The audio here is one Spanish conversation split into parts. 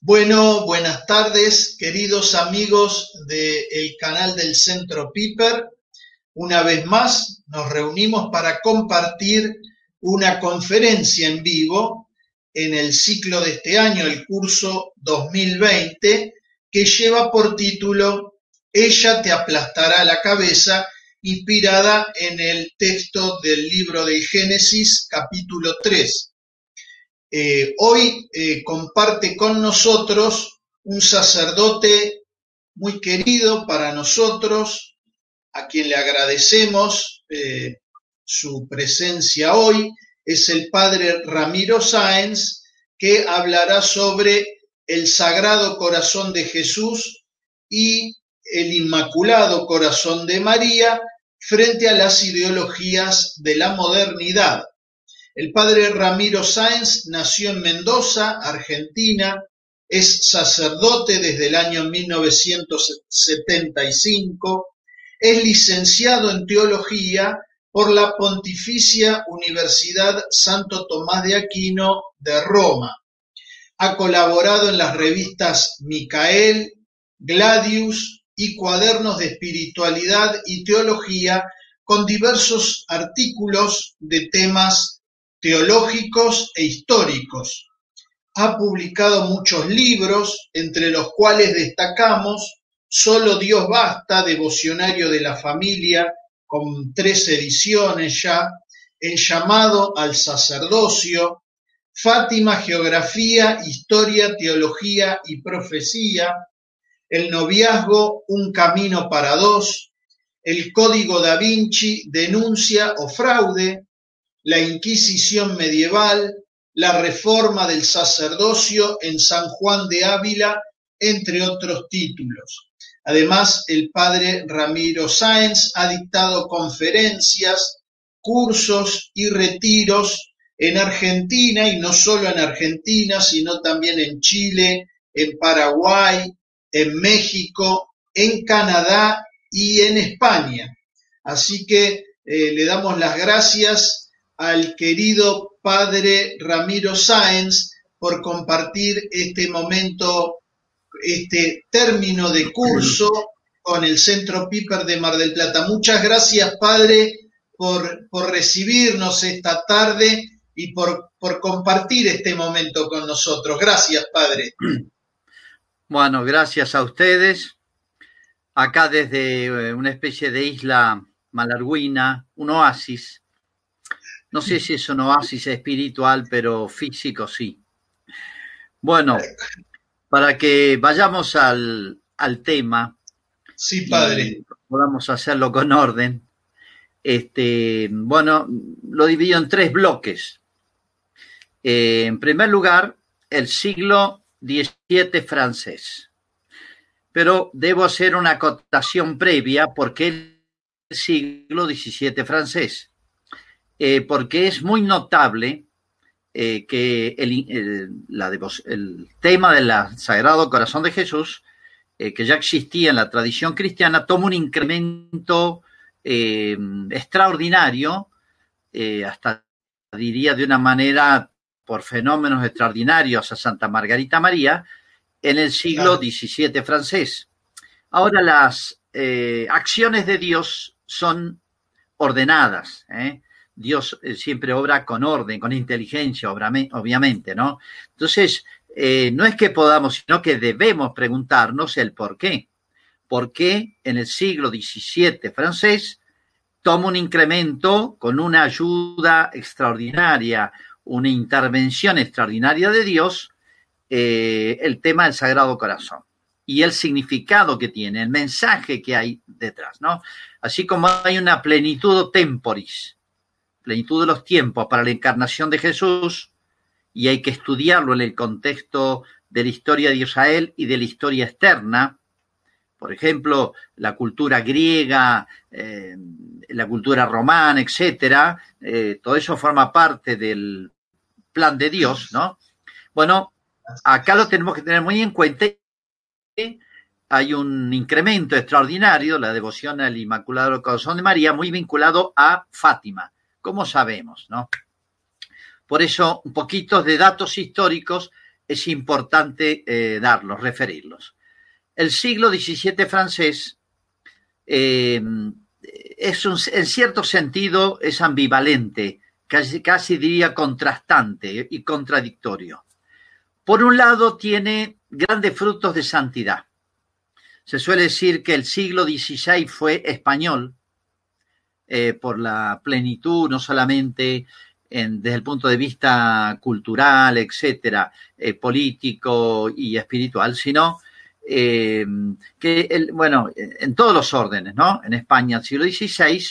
Bueno, buenas tardes, queridos amigos del canal del Centro Piper. Una vez más nos reunimos para compartir una conferencia en vivo en el ciclo de este año, el curso 2020, que lleva por título Ella te aplastará la cabeza, inspirada en el texto del libro de Génesis capítulo 3. Eh, hoy eh, comparte con nosotros un sacerdote muy querido para nosotros, a quien le agradecemos eh, su presencia hoy, es el padre Ramiro Sáenz, que hablará sobre el Sagrado Corazón de Jesús y el Inmaculado Corazón de María frente a las ideologías de la modernidad. El padre Ramiro Sáenz nació en Mendoza, Argentina, es sacerdote desde el año 1975, es licenciado en teología por la Pontificia Universidad Santo Tomás de Aquino de Roma. Ha colaborado en las revistas Micael, Gladius y Cuadernos de Espiritualidad y Teología con diversos artículos de temas teológicos e históricos. Ha publicado muchos libros, entre los cuales destacamos Solo Dios Basta, Devocionario de la Familia, con tres ediciones ya, El llamado al sacerdocio, Fátima, Geografía, Historia, Teología y Profecía, El noviazgo, Un camino para dos, El Código da Vinci, Denuncia o Fraude, la Inquisición medieval, la reforma del sacerdocio en San Juan de Ávila, entre otros títulos. Además, el padre Ramiro Sáenz ha dictado conferencias, cursos y retiros en Argentina y no solo en Argentina, sino también en Chile, en Paraguay, en México, en Canadá y en España. Así que eh, le damos las gracias al querido padre Ramiro Sáenz por compartir este momento, este término de curso con el Centro Piper de Mar del Plata. Muchas gracias, padre, por, por recibirnos esta tarde y por, por compartir este momento con nosotros. Gracias, padre. Bueno, gracias a ustedes. Acá desde eh, una especie de isla malarguina, un oasis, no sé si es un oasis espiritual, pero físico sí. Bueno, para que vayamos al, tema. Sí, padre. podamos hacerlo con orden. Este, bueno, lo divido en tres bloques. Eh, en primer lugar, el siglo XVII francés. Pero debo hacer una acotación previa porque el siglo XVII francés. Eh, porque es muy notable eh, que el, tema del Sagrado Corazón de Jesús, eh, que ya existía en la tradición cristiana, toma un incremento extraordinario, hasta diría de una manera por fenómenos extraordinarios a Santa Margarita María, en el siglo XVII francés. Ahora las acciones de Dios son ordenadas. ¿eh? Dios eh, siempre obra con orden, con inteligencia, obviamente, ¿no? Entonces, eh, no es que podamos, sino que debemos preguntarnos el por qué. ¿Por qué en el siglo XVII francés toma un incremento con una ayuda extraordinaria, una intervención extraordinaria de Dios, eh, el tema del Sagrado Corazón? y el significado que tiene, el mensaje que hay detrás, ¿no? Así como hay una plenitud temporis, plenitud de los tiempos para la encarnación de Jesús y hay que estudiarlo en el contexto de la historia de Israel y de la historia externa. Por ejemplo, la cultura griega, eh, la cultura romana, etcétera, eh, todo eso forma parte del plan de Dios, ¿no? Bueno, acá lo tenemos que tener muy en cuenta. Hay un incremento extraordinario, la devoción al Inmaculado Corazón de María, muy vinculado a Fátima como sabemos, ¿no? Por eso, un poquito de datos históricos es importante eh, darlos, referirlos. El siglo XVII francés eh, es en cierto sentido es ambivalente, casi, casi diría contrastante y contradictorio. Por un lado, tiene grandes frutos de santidad. Se suele decir que el siglo XVI fue español eh, por la plenitud, no solamente desde el punto de vista cultural, etcétera, eh, político y espiritual, sino eh, que, el, bueno, en todos los órdenes, ¿no? En España, el siglo XVI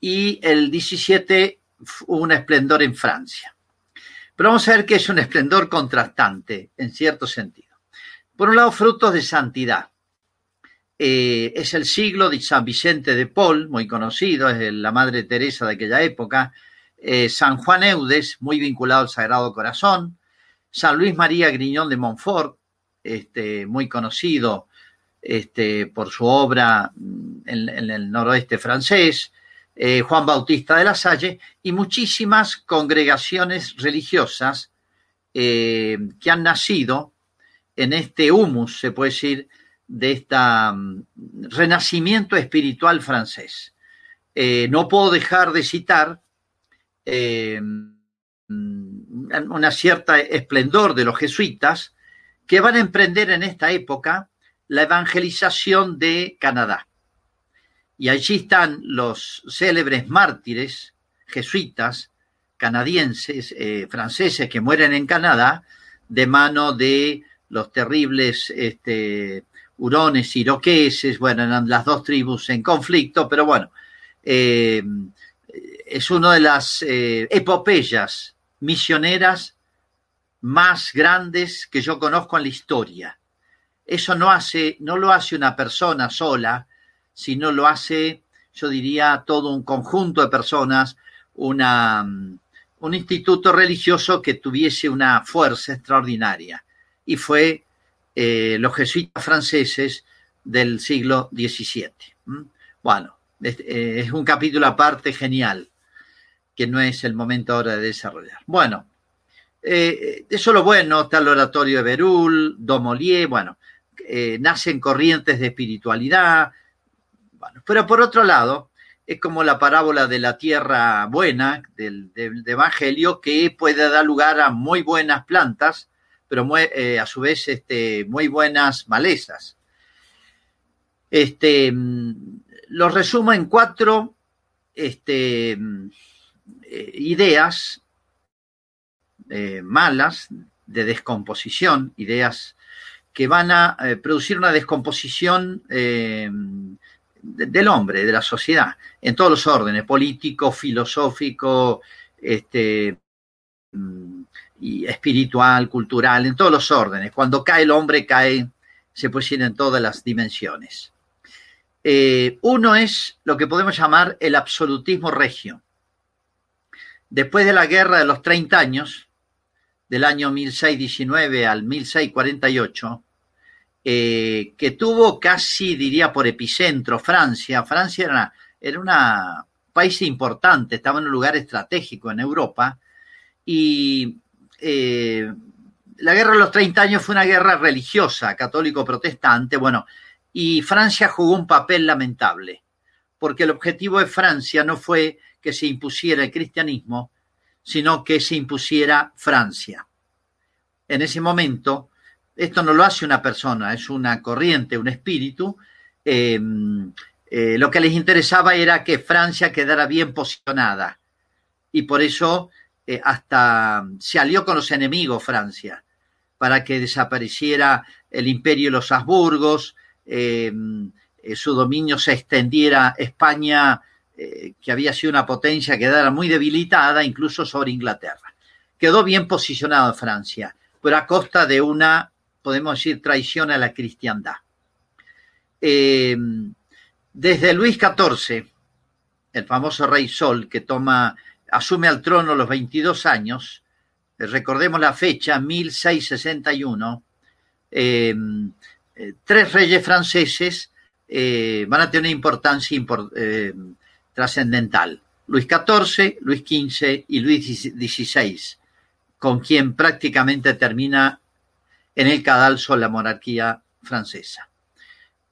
y el XVII un esplendor en Francia. Pero vamos a ver que es un esplendor contrastante, en cierto sentido. Por un lado, frutos de santidad. Eh, es el siglo de San Vicente de Paul, muy conocido, es la Madre Teresa de aquella época. Eh, San Juan Eudes, muy vinculado al Sagrado Corazón. San Luis María Griñón de Montfort, este, muy conocido este, por su obra en, en el noroeste francés. Eh, Juan Bautista de la Salle y muchísimas congregaciones religiosas que han nacido en este humus, se puede decir, de este renacimiento espiritual francés. Eh, no puedo dejar de citar una cierta esplendor de los jesuitas que van a emprender en esta época la evangelización de Canadá. Y allí están los célebres mártires jesuitas canadienses, eh, franceses que mueren en Canadá de mano de los terribles este, hurones iroqueses, bueno, eran las dos tribus en conflicto, pero bueno, eh, es una de las eh, epopeyas misioneras más grandes que yo conozco en la historia. Eso no hace, no lo hace una persona sola, sino lo hace, yo diría, todo un conjunto de personas, un instituto religioso que tuviese una fuerza extraordinaria. Y fue eh, los jesuitas franceses del siglo XVII. Bueno, eh, es, un capítulo aparte genial, que no es el momento ahora de desarrollar. Bueno, eh, eso lo bueno, está el oratorio de Berul, Domolier, bueno, nacen corrientes de espiritualidad, pero por otro lado, es como la parábola de la tierra buena del, Evangelio, que puede dar lugar a muy buenas plantas, pero eh, a su vez este, muy buenas malezas. Este, lo resumo en cuatro este, eh, ideas eh, malas de descomposición, ideas que van a producir una descomposición del hombre, de la sociedad, en todos los órdenes, político, filosófico, este, mm, y espiritual, cultural, en todos los órdenes. Cuando cae el hombre, cae, se puede decir, en todas las dimensiones. Eh, uno es lo que podemos llamar el absolutismo regio. Después de la guerra de los 30 años, del año 1619 al 1648, eh, que tuvo casi, diría, por epicentro Francia. Francia era, un país importante, estaba en un lugar estratégico en Europa y eh, la guerra de los 30 años fue una guerra religiosa, católico-protestante, bueno, y Francia jugó un papel lamentable, porque el objetivo de Francia no fue que se impusiera el cristianismo, sino que se impusiera Francia. En ese momento, esto no lo hace una persona, es una corriente, un espíritu. Em, eh, lo que les interesaba era que Francia quedara bien posicionada y por eso eh, hasta se alió con los enemigos Francia para que desapareciera el imperio de los Habsburgos, em, eh, su dominio se extendiera España, que había sido una potencia, quedara muy debilitada, incluso sobre Inglaterra. Quedó bien posicionado Francia, pero a costa de una podemos decir, traición a la cristiandad. Eh, desde Luis XIV, el famoso rey Sol, que toma, asume al trono a los 22 años, eh, recordemos la fecha, 1661, eh, tres reyes franceses van a tener una importancia trascendental. Luis XIV, Luis XV y Luis XVI, con quien prácticamente termina en el cadalso la monarquía francesa.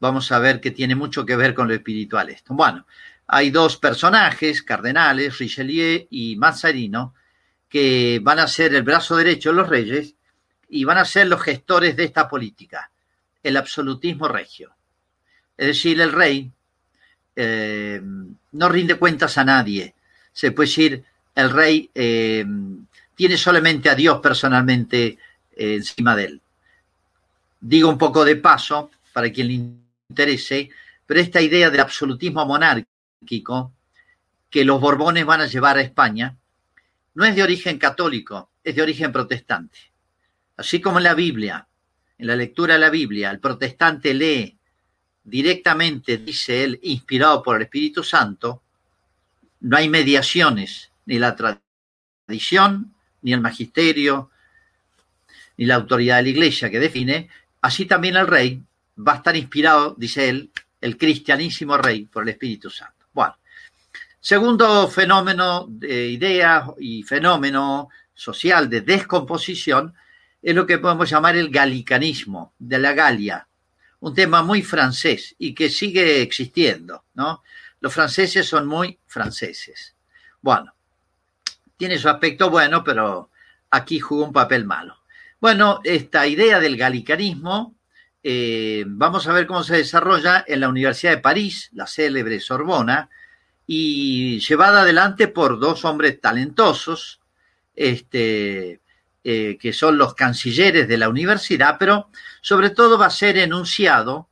Vamos a ver que tiene mucho que ver con lo espiritual esto. Bueno, hay dos personajes, cardenales, Richelieu y Mazzarino, que van a ser el brazo derecho de los reyes y van a ser los gestores de esta política, el absolutismo regio. Es decir, el rey eh, no rinde cuentas a nadie. Se puede decir, el rey eh, tiene solamente a Dios personalmente eh, encima de él. Digo un poco de paso, para quien le interese, pero esta idea del absolutismo monárquico que los Borbones van a llevar a España no es de origen católico, es de origen protestante. Así como en la Biblia, en la lectura de la Biblia, el protestante lee directamente, dice él, inspirado por el Espíritu Santo, no hay mediaciones, ni la tradición, ni el magisterio, ni la autoridad de la iglesia que define, así también el rey va a estar inspirado, dice él, el cristianísimo rey por el Espíritu Santo. Segundo fenómeno de ideas y fenómeno social de descomposición es lo que podemos llamar el galicanismo de la Galia, un tema muy francés y que sigue existiendo, ¿no? Los franceses son muy franceses. Bueno, tiene su aspecto bueno, pero aquí jugó un papel malo. Bueno, esta idea del galicanismo, eh, vamos a ver cómo se desarrolla en la Universidad de París, la célebre Sorbona, y llevada adelante por dos hombres talentosos, este, eh, que son los cancilleres de la universidad, pero sobre todo va a ser enunciado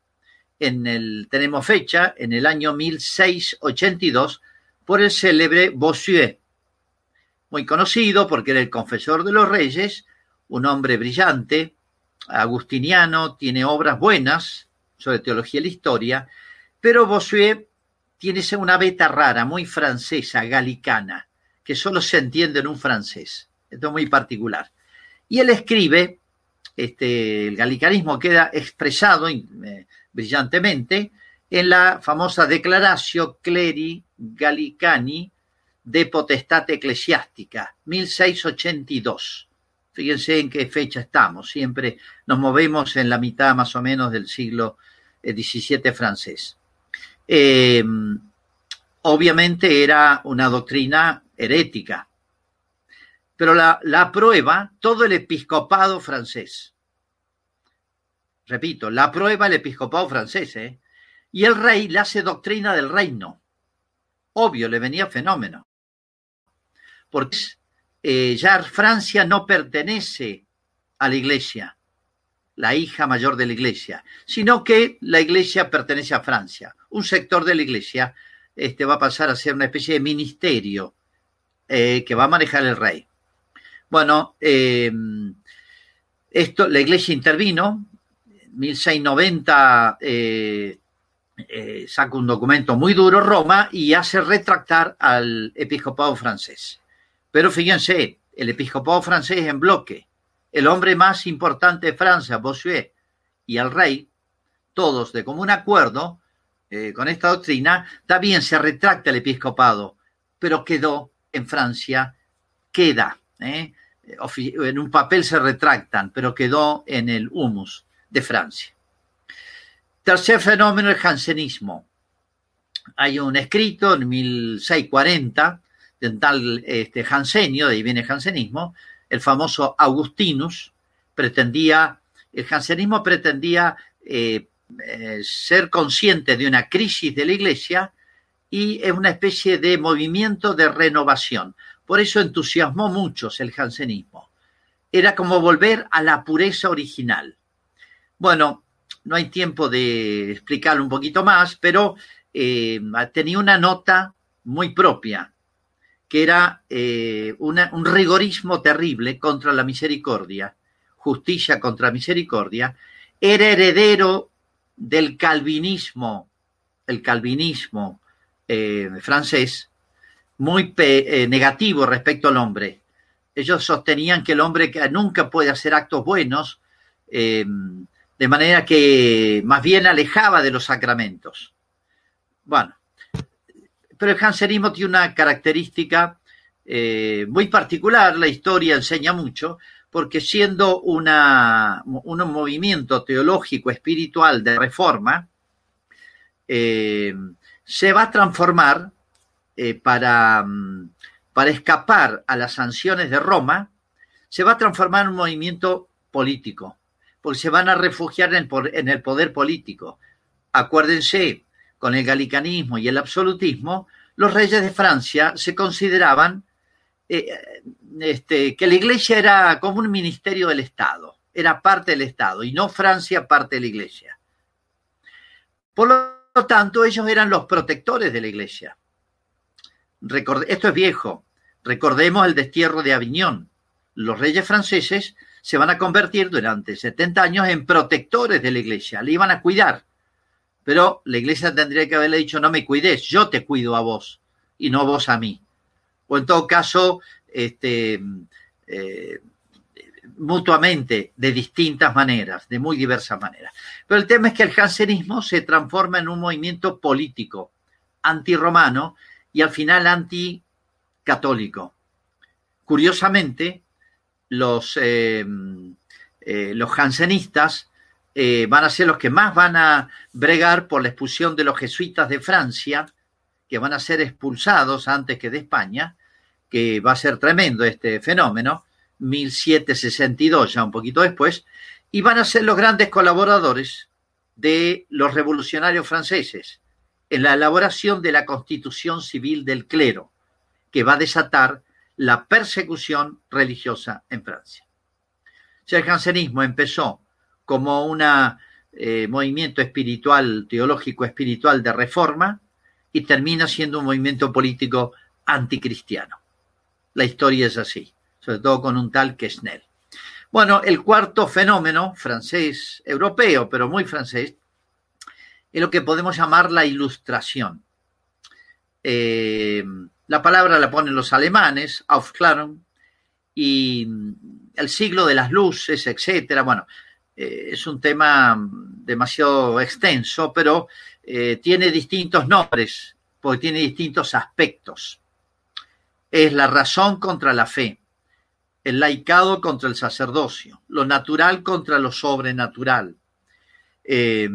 en el, tenemos fecha, en el año 1682, por el célebre Bossuet, muy conocido porque era el confesor de los reyes, un hombre brillante, agustiniano, tiene obras buenas sobre teología y la historia, pero Bossuet tiene una beta rara, muy francesa, galicana, que solo se entiende en un francés. Esto es muy particular. Y él escribe, este, el galicanismo queda expresado eh, brillantemente en la famosa Declaratio Cleri Gallicani de Potestad Eclesiástica, 1682. Fíjense en qué fecha estamos, siempre nos movemos en la mitad más o menos del siglo XVII eh, francés. Em, obviamente era una doctrina herética, pero la, la aprueba todo el episcopado francés. Repito, la aprueba el episcopado francés, ¿eh? y el rey le hace doctrina del reino. Obvio, le venía fenómeno. Porque eh, ya Francia no pertenece a la iglesia, la hija mayor de la iglesia, sino que la iglesia pertenece a Francia. Un sector de la iglesia este, va a pasar a ser una especie de ministerio eh, que va a manejar el rey. Bueno, eh, esto, la iglesia intervino, en 1690 eh, eh, saca un documento muy duro, Roma, y hace retractar al episcopado francés. Pero fíjense, el episcopado francés en bloque, el hombre más importante de Francia, Bossuet, y el rey, todos de común acuerdo con esta doctrina, también se retracta el episcopado, pero quedó en Francia, queda ¿eh? en un papel se retractan, pero quedó en el humus de Francia. Tercer fenómeno, el jansenismo. Hay un escrito en 1640 de tal este, Jansenio, de ahí viene el jansenismo, el famoso Augustinus, pretendía, el jansenismo pretendía eh, eh, ser consciente de una crisis de la iglesia y es una especie de movimiento de renovación. Por eso entusiasmó muchos el jansenismo. Era como volver a la pureza original. Bueno, no hay tiempo de explicarlo un poquito más, pero eh, tenía una nota muy propia, que era eh, un rigorismo terrible contra la misericordia, justicia contra misericordia, era heredero del calvinismo, el calvinismo eh, francés, muy eh, negativo respecto al hombre. Ellos sostenían que el hombre nunca puede hacer actos buenos, em, de manera que más bien alejaba de los sacramentos. Bueno, pero el jansenismo tiene una característica eh, muy particular, la historia enseña mucho, porque siendo un movimiento teológico espiritual de reforma, eh, se va a transformar eh, para, mm, para escapar a las sanciones de Roma, se va a transformar en un movimiento político, porque se van a refugiar en el, en el poder político. Acuérdense, con el galicanismo y el absolutismo, los reyes de Francia se consideraban eh, este, que la iglesia era como un ministerio del Estado, era parte del Estado y no Francia parte de la iglesia. Por lo tanto, ellos eran los protectores de la iglesia. esto es viejo. Recordemos el destierro de Aviñón. Los reyes franceses se van a convertir durante 70 años en protectores de la iglesia, le iban a cuidar. Pero la iglesia tendría que haberle dicho, no me cuides, yo te cuido a vos y no vos a mí. O en todo caso, este, eh, mutuamente, de distintas maneras, de muy diversas maneras. Pero el tema es que el jansenismo se transforma en un movimiento político, antirromano y al final anticatólico. Curiosamente, los, eh, eh, los jansenistas van a ser los que más van a bregar por la expulsión de los jesuitas de Francia que van a ser expulsados antes que de España, que va a ser tremendo este fenómeno, 1762, ya un poquito después, y van a ser los grandes colaboradores de los revolucionarios franceses en la elaboración de la constitución civil del clero, que va a desatar la persecución religiosa en Francia. el jansenismo empezó como un eh, movimiento espiritual, teológico espiritual de reforma, y termina siendo un movimiento político anticristiano. La historia es así, sobre todo con un tal que Snell. Bueno, el cuarto fenómeno, francés, europeo, pero muy francés, es lo que podemos llamar la ilustración. Eh, la palabra la ponen los alemanes, Aufklärung, y el siglo de las luces, etcétera. Bueno, eh, es un tema demasiado extenso, pero eh, tiene distintos nombres, porque tiene distintos aspectos. Es la razón contra la fe, el laicado contra el sacerdocio, lo natural contra lo sobrenatural. Eh,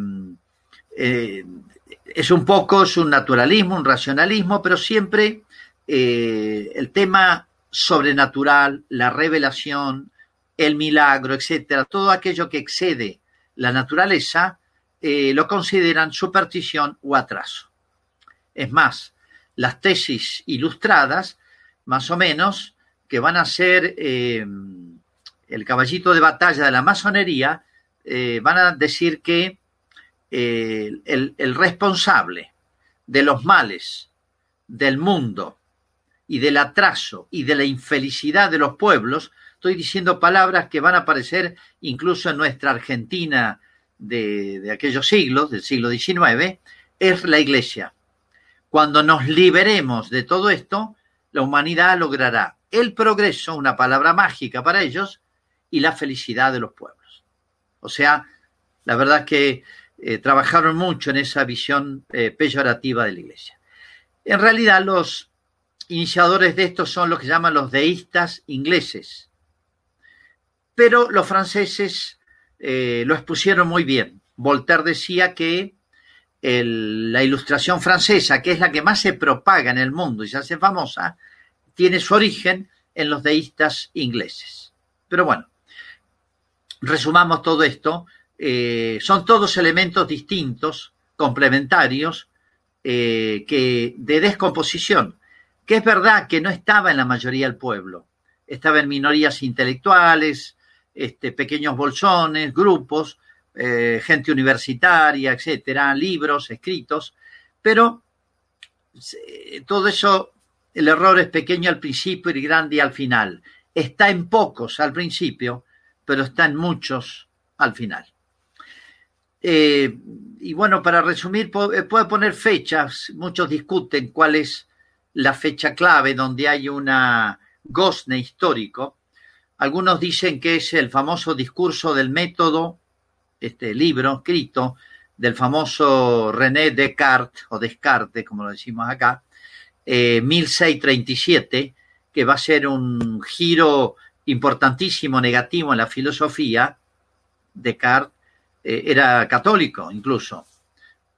es un poco, es un naturalismo, un racionalismo, pero siempre el tema sobrenatural, la revelación, el milagro, etcétera, todo aquello que excede la naturaleza, eh, lo consideran superstición o atraso. Es más, las tesis ilustradas, más o menos, que van a ser eh, el caballito de batalla de la masonería, eh, van a decir que el, el responsable de los males del mundo y del atraso y de la infelicidad de los pueblos, estoy diciendo palabras que van a aparecer incluso en nuestra Argentina de, aquellos siglos, del siglo XIX, es la Iglesia. Cuando nos liberemos de todo esto, la humanidad logrará el progreso, una palabra mágica para ellos, y la felicidad de los pueblos. O sea, la verdad es que eh, trabajaron mucho en esa visión eh, peyorativa de la Iglesia. En realidad, los iniciadores de esto son los que llaman los deístas ingleses. Pero los franceses eh, lo expusieron muy bien. Voltaire decía que la ilustración francesa, que es la que más se propaga en el mundo y se hace famosa, tiene su origen en los deístas ingleses. Pero bueno, resumamos todo esto. Eh, son todos elementos distintos, complementarios, eh, que de descomposición, que es verdad que no estaba en la mayoría del pueblo, estaba en minorías intelectuales, este, pequeños bolsones, grupos, eh, gente universitaria, etcétera, libros escritos, pero todo eso, el error es pequeño al principio y grande al final. Está en pocos al principio, pero está en muchos al final. Eh, y bueno, para resumir, eh, puedo poner fechas, muchos discuten cuál es la fecha clave donde hay una gozne histórico, algunos dicen que es el famoso discurso del método, este libro escrito del famoso René Descartes, o Descartes, como lo decimos acá, 1637, eh, que va a ser un giro importantísimo negativo en la filosofía, Descartes eh, era católico incluso,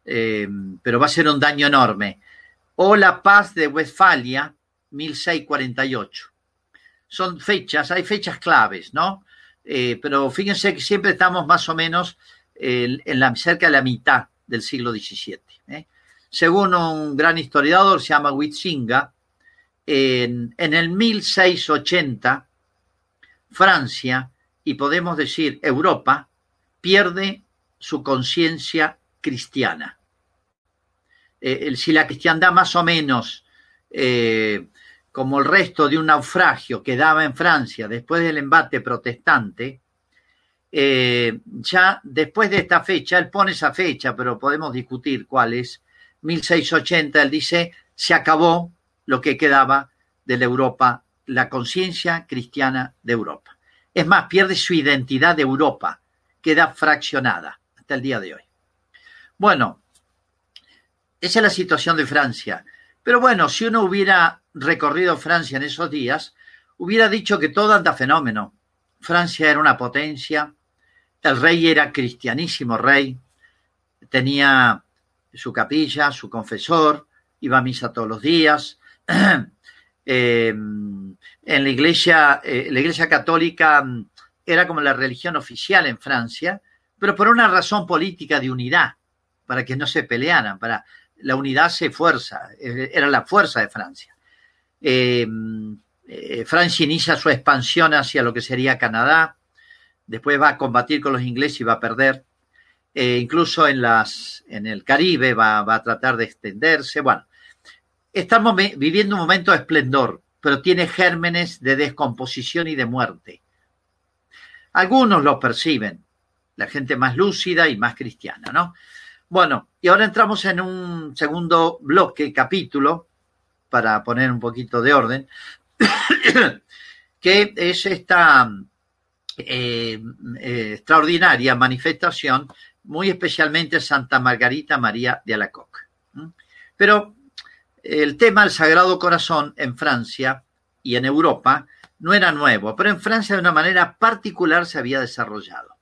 eh, pero va a ser un daño enorme. O la paz de Westfalia, 1648. Son fechas, hay fechas claves, ¿no? Eh, pero fíjense que siempre estamos más o menos en la, cerca de la mitad del siglo XVII. Según un gran historiador, se llama Huitzinga, en, en el 1680, Francia, y podemos decir Europa, pierde su conciencia cristiana. Eh, si la cristiandad más o menos, eh, como el resto de un naufragio que daba en Francia después del embate protestante, eh, ya después de esta fecha, él pone esa fecha, pero podemos discutir cuál es, 1680, él dice, se acabó lo que quedaba de la Europa, la conciencia cristiana de Europa. Es más, pierde su identidad de Europa, queda fraccionada hasta el día de hoy. Bueno, esa es la situación de Francia. Pero bueno, si uno hubiera recorrido Francia en esos días, hubiera dicho que todo anda fenómeno. Francia era una potencia, el rey era cristianísimo rey, tenía su capilla, su confesor, iba a misa todos los días. Eh, en la iglesia, eh, la iglesia católica mm, era como la religión oficial en Francia, pero por una razón política de unidad, para que no se pelearan, para la unidad se fuerza, eh, era la fuerza de Francia. Francia inicia su expansión hacia lo que sería Canadá, después va a combatir con los ingleses y va a perder. incluso en, el Caribe va, va, a tratar de extenderse. Bueno, Estamos viviendo un momento de esplendor, pero tiene gérmenes de descomposición y de muerte. Algunos lo perciben, la gente más lúcida y más cristiana, ¿no? Bueno, y ahora entramos en un segundo bloque, capítulo, para poner un poquito de orden, que es esta eh, eh, extraordinaria manifestación, muy especialmente Santa Margarita María de Alacoque. Pero el tema del Sagrado Corazón en Francia y en Europa no era nuevo, pero en Francia de una manera particular se había desarrollado.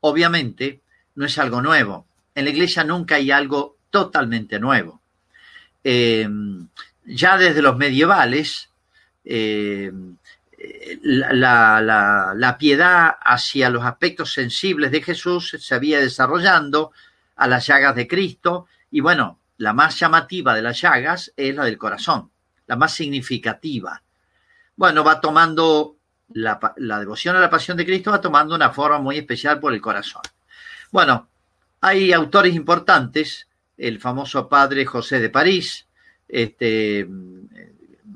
Obviamente, no es algo nuevo. En la Iglesia nunca hay algo totalmente nuevo. Eh, ya desde los medievales, la, la, piedad hacia los aspectos sensibles de Jesús se había desarrollando a las llagas de Cristo y bueno, la más llamativa de las llagas es la del corazón, la más significativa. Bueno, va tomando la, devoción a la pasión de Cristo, va tomando una forma muy especial por el corazón. Bueno, hay autores importantes, el famoso padre José de París, este,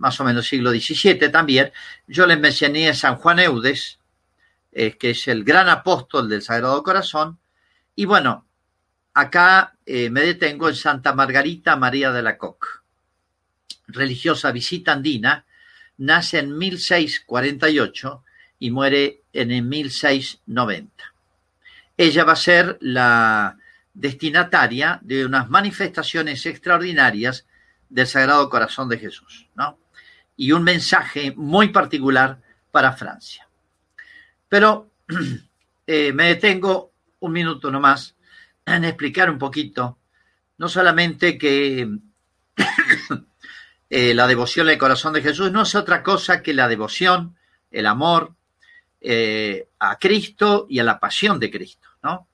más o menos siglo XVII también. Yo les mencioné a San Juan Eudes, eh, que es el gran apóstol del Sagrado Corazón. Y bueno, acá eh, me detengo en Santa Margarita María de la Coque, religiosa visita andina, nace en 1648 y muere en el 1690. Ella va a ser la destinataria de unas manifestaciones extraordinarias del Sagrado Corazón de Jesús, ¿no? Y un mensaje muy particular para Francia. Pero eh, me detengo un minuto nomás en explicar un poquito, no solamente que eh, la devoción al corazón de Jesús no es otra cosa que la devoción, el amor eh, a Cristo y a la pasión de Cristo, ¿no?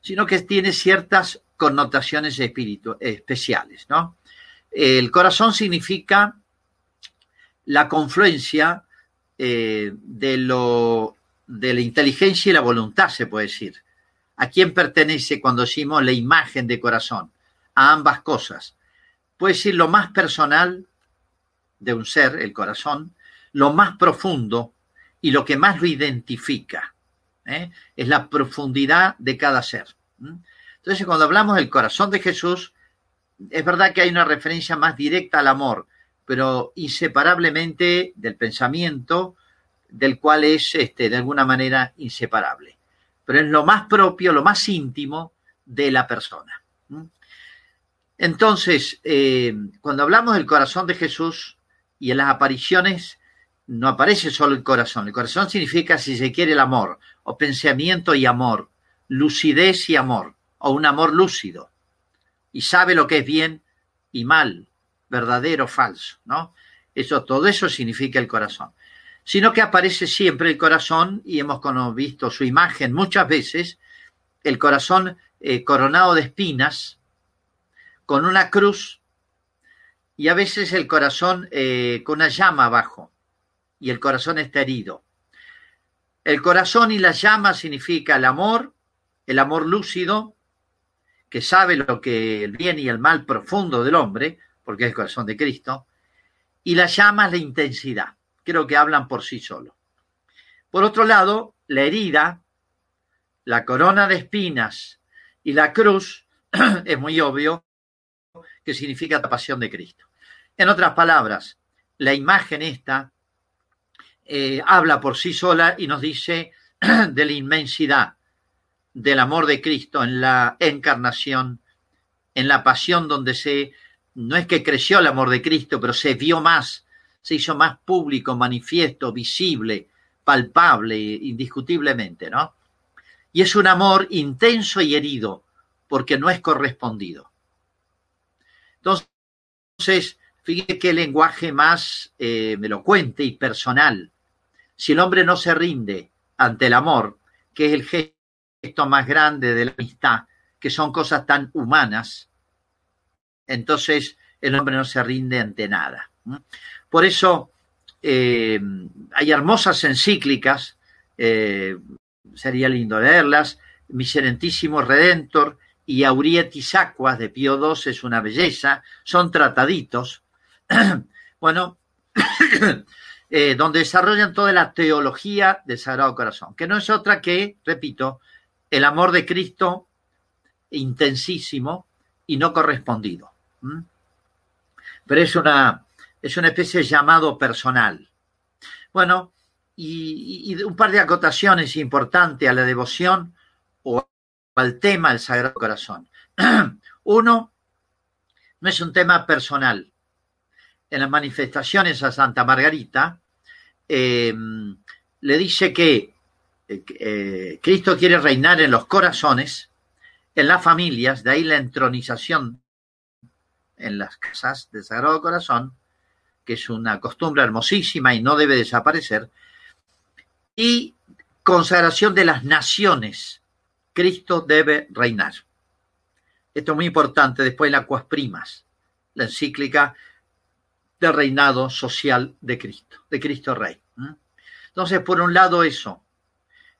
Sino que tiene ciertas connotaciones especiales, ¿no? El corazón significa la confluencia eh, de, lo, de la inteligencia y la voluntad, se puede decir. ¿A quién pertenece cuando decimos la imagen de corazón? A ambas cosas. Puede decir lo más personal de un ser, el corazón, lo más profundo y lo que más lo identifica. ¿Eh? Es la profundidad de cada ser. Entonces, cuando hablamos del corazón de Jesús, es verdad que hay una referencia más directa al amor, pero inseparablemente del pensamiento, del cual es este, de alguna manera inseparable pero es lo más propio, lo más íntimo de la persona. Entonces, eh, cuando hablamos del corazón de Jesús y en las apariciones no aparece solo el corazón. El corazón significa, si se quiere, el amor, o pensamiento y amor, lucidez y amor, o un amor lúcido, y sabe lo que es bien y mal, verdadero o falso, ¿no? Eso, todo eso significa el corazón. Sino que aparece siempre el corazón, y hemos visto su imagen muchas veces, el corazón eh, coronado de espinas, con una cruz, y a veces el corazón eh, con una llama abajo y el corazón está herido. El corazón y la llama significa el amor, el amor lúcido, que sabe lo que el bien y el mal profundo del hombre, porque es el corazón de Cristo, y la llama es la intensidad. Creo que hablan por sí solos. Por otro lado, la herida, la corona de espinas y la cruz, es muy obvio que significa la pasión de Cristo. En otras palabras, la imagen esta eh, habla por sí sola y nos dice de la inmensidad del amor de Cristo en la encarnación, en la pasión donde se, no es que creció el amor de Cristo, pero se vio más, se hizo más público, manifiesto, visible, palpable, indiscutiblemente, ¿no? Y es un amor intenso y herido, porque no es correspondido. Entonces, fíjate qué lenguaje más eh, elocuente y personal si el hombre no se rinde ante el amor, que es el gesto más grande de la amistad, que son cosas tan humanas, entonces el hombre no se rinde ante nada. Por eso eh, hay hermosas encíclicas, eh, sería lindo leerlas, Miserentísimo Redentor y Aurietis Aquas de Pío II es una belleza, son trataditos. bueno, Eh, donde desarrollan toda la teología del Sagrado Corazón, que no es otra que, repito, el amor de Cristo intensísimo y no correspondido. Pero es una, es una especie de llamado personal. Bueno, y, y, un par de acotaciones importantes a la devoción o al tema del Sagrado Corazón. Uno, no es un tema personal, en las manifestaciones a Santa Margarita, em, le dice que eh, eh, Cristo quiere reinar en los corazones, en las familias, de ahí la entronización en las casas del Sagrado Corazón, que es una costumbre hermosísima y no debe desaparecer, y consagración de las naciones. Cristo debe reinar. Esto es muy importante después la Cuas Primas, la encíclica del reinado social de Cristo, de Cristo Rey. Entonces, por un lado eso,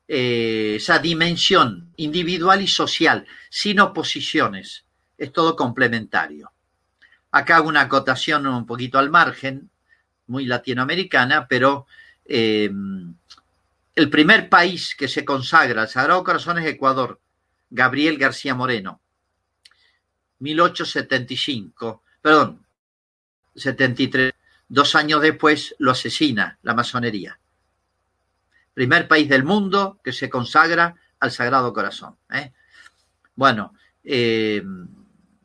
eh, esa dimensión individual y social, sin oposiciones, es todo complementario. Acá hago una acotación un poquito al margen, muy latinoamericana, pero eh, el primer país que se consagra al Sagrado Corazón es Ecuador, Gabriel García Moreno, 1875, perdón, 73. Dos años después lo asesina la masonería. Primer país del mundo que se consagra al Sagrado Corazón. ¿eh? Bueno, eh,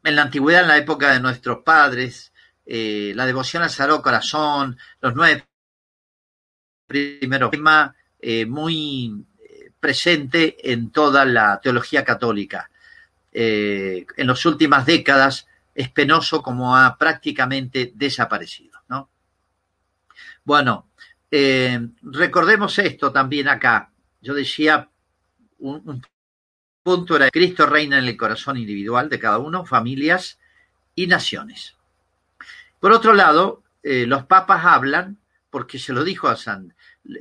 en la antigüedad, en la época de nuestros padres, eh, la devoción al Sagrado Corazón, los nueve primeros temas, muy presente en toda la teología católica. en las últimas décadas es penoso como ha prácticamente desaparecido. ¿no? Bueno, eh, recordemos esto también acá. Yo decía, un, punto era Cristo reina en el corazón individual de cada uno, familias y naciones. Por otro lado, eh, los papas hablan, porque se lo dijo a,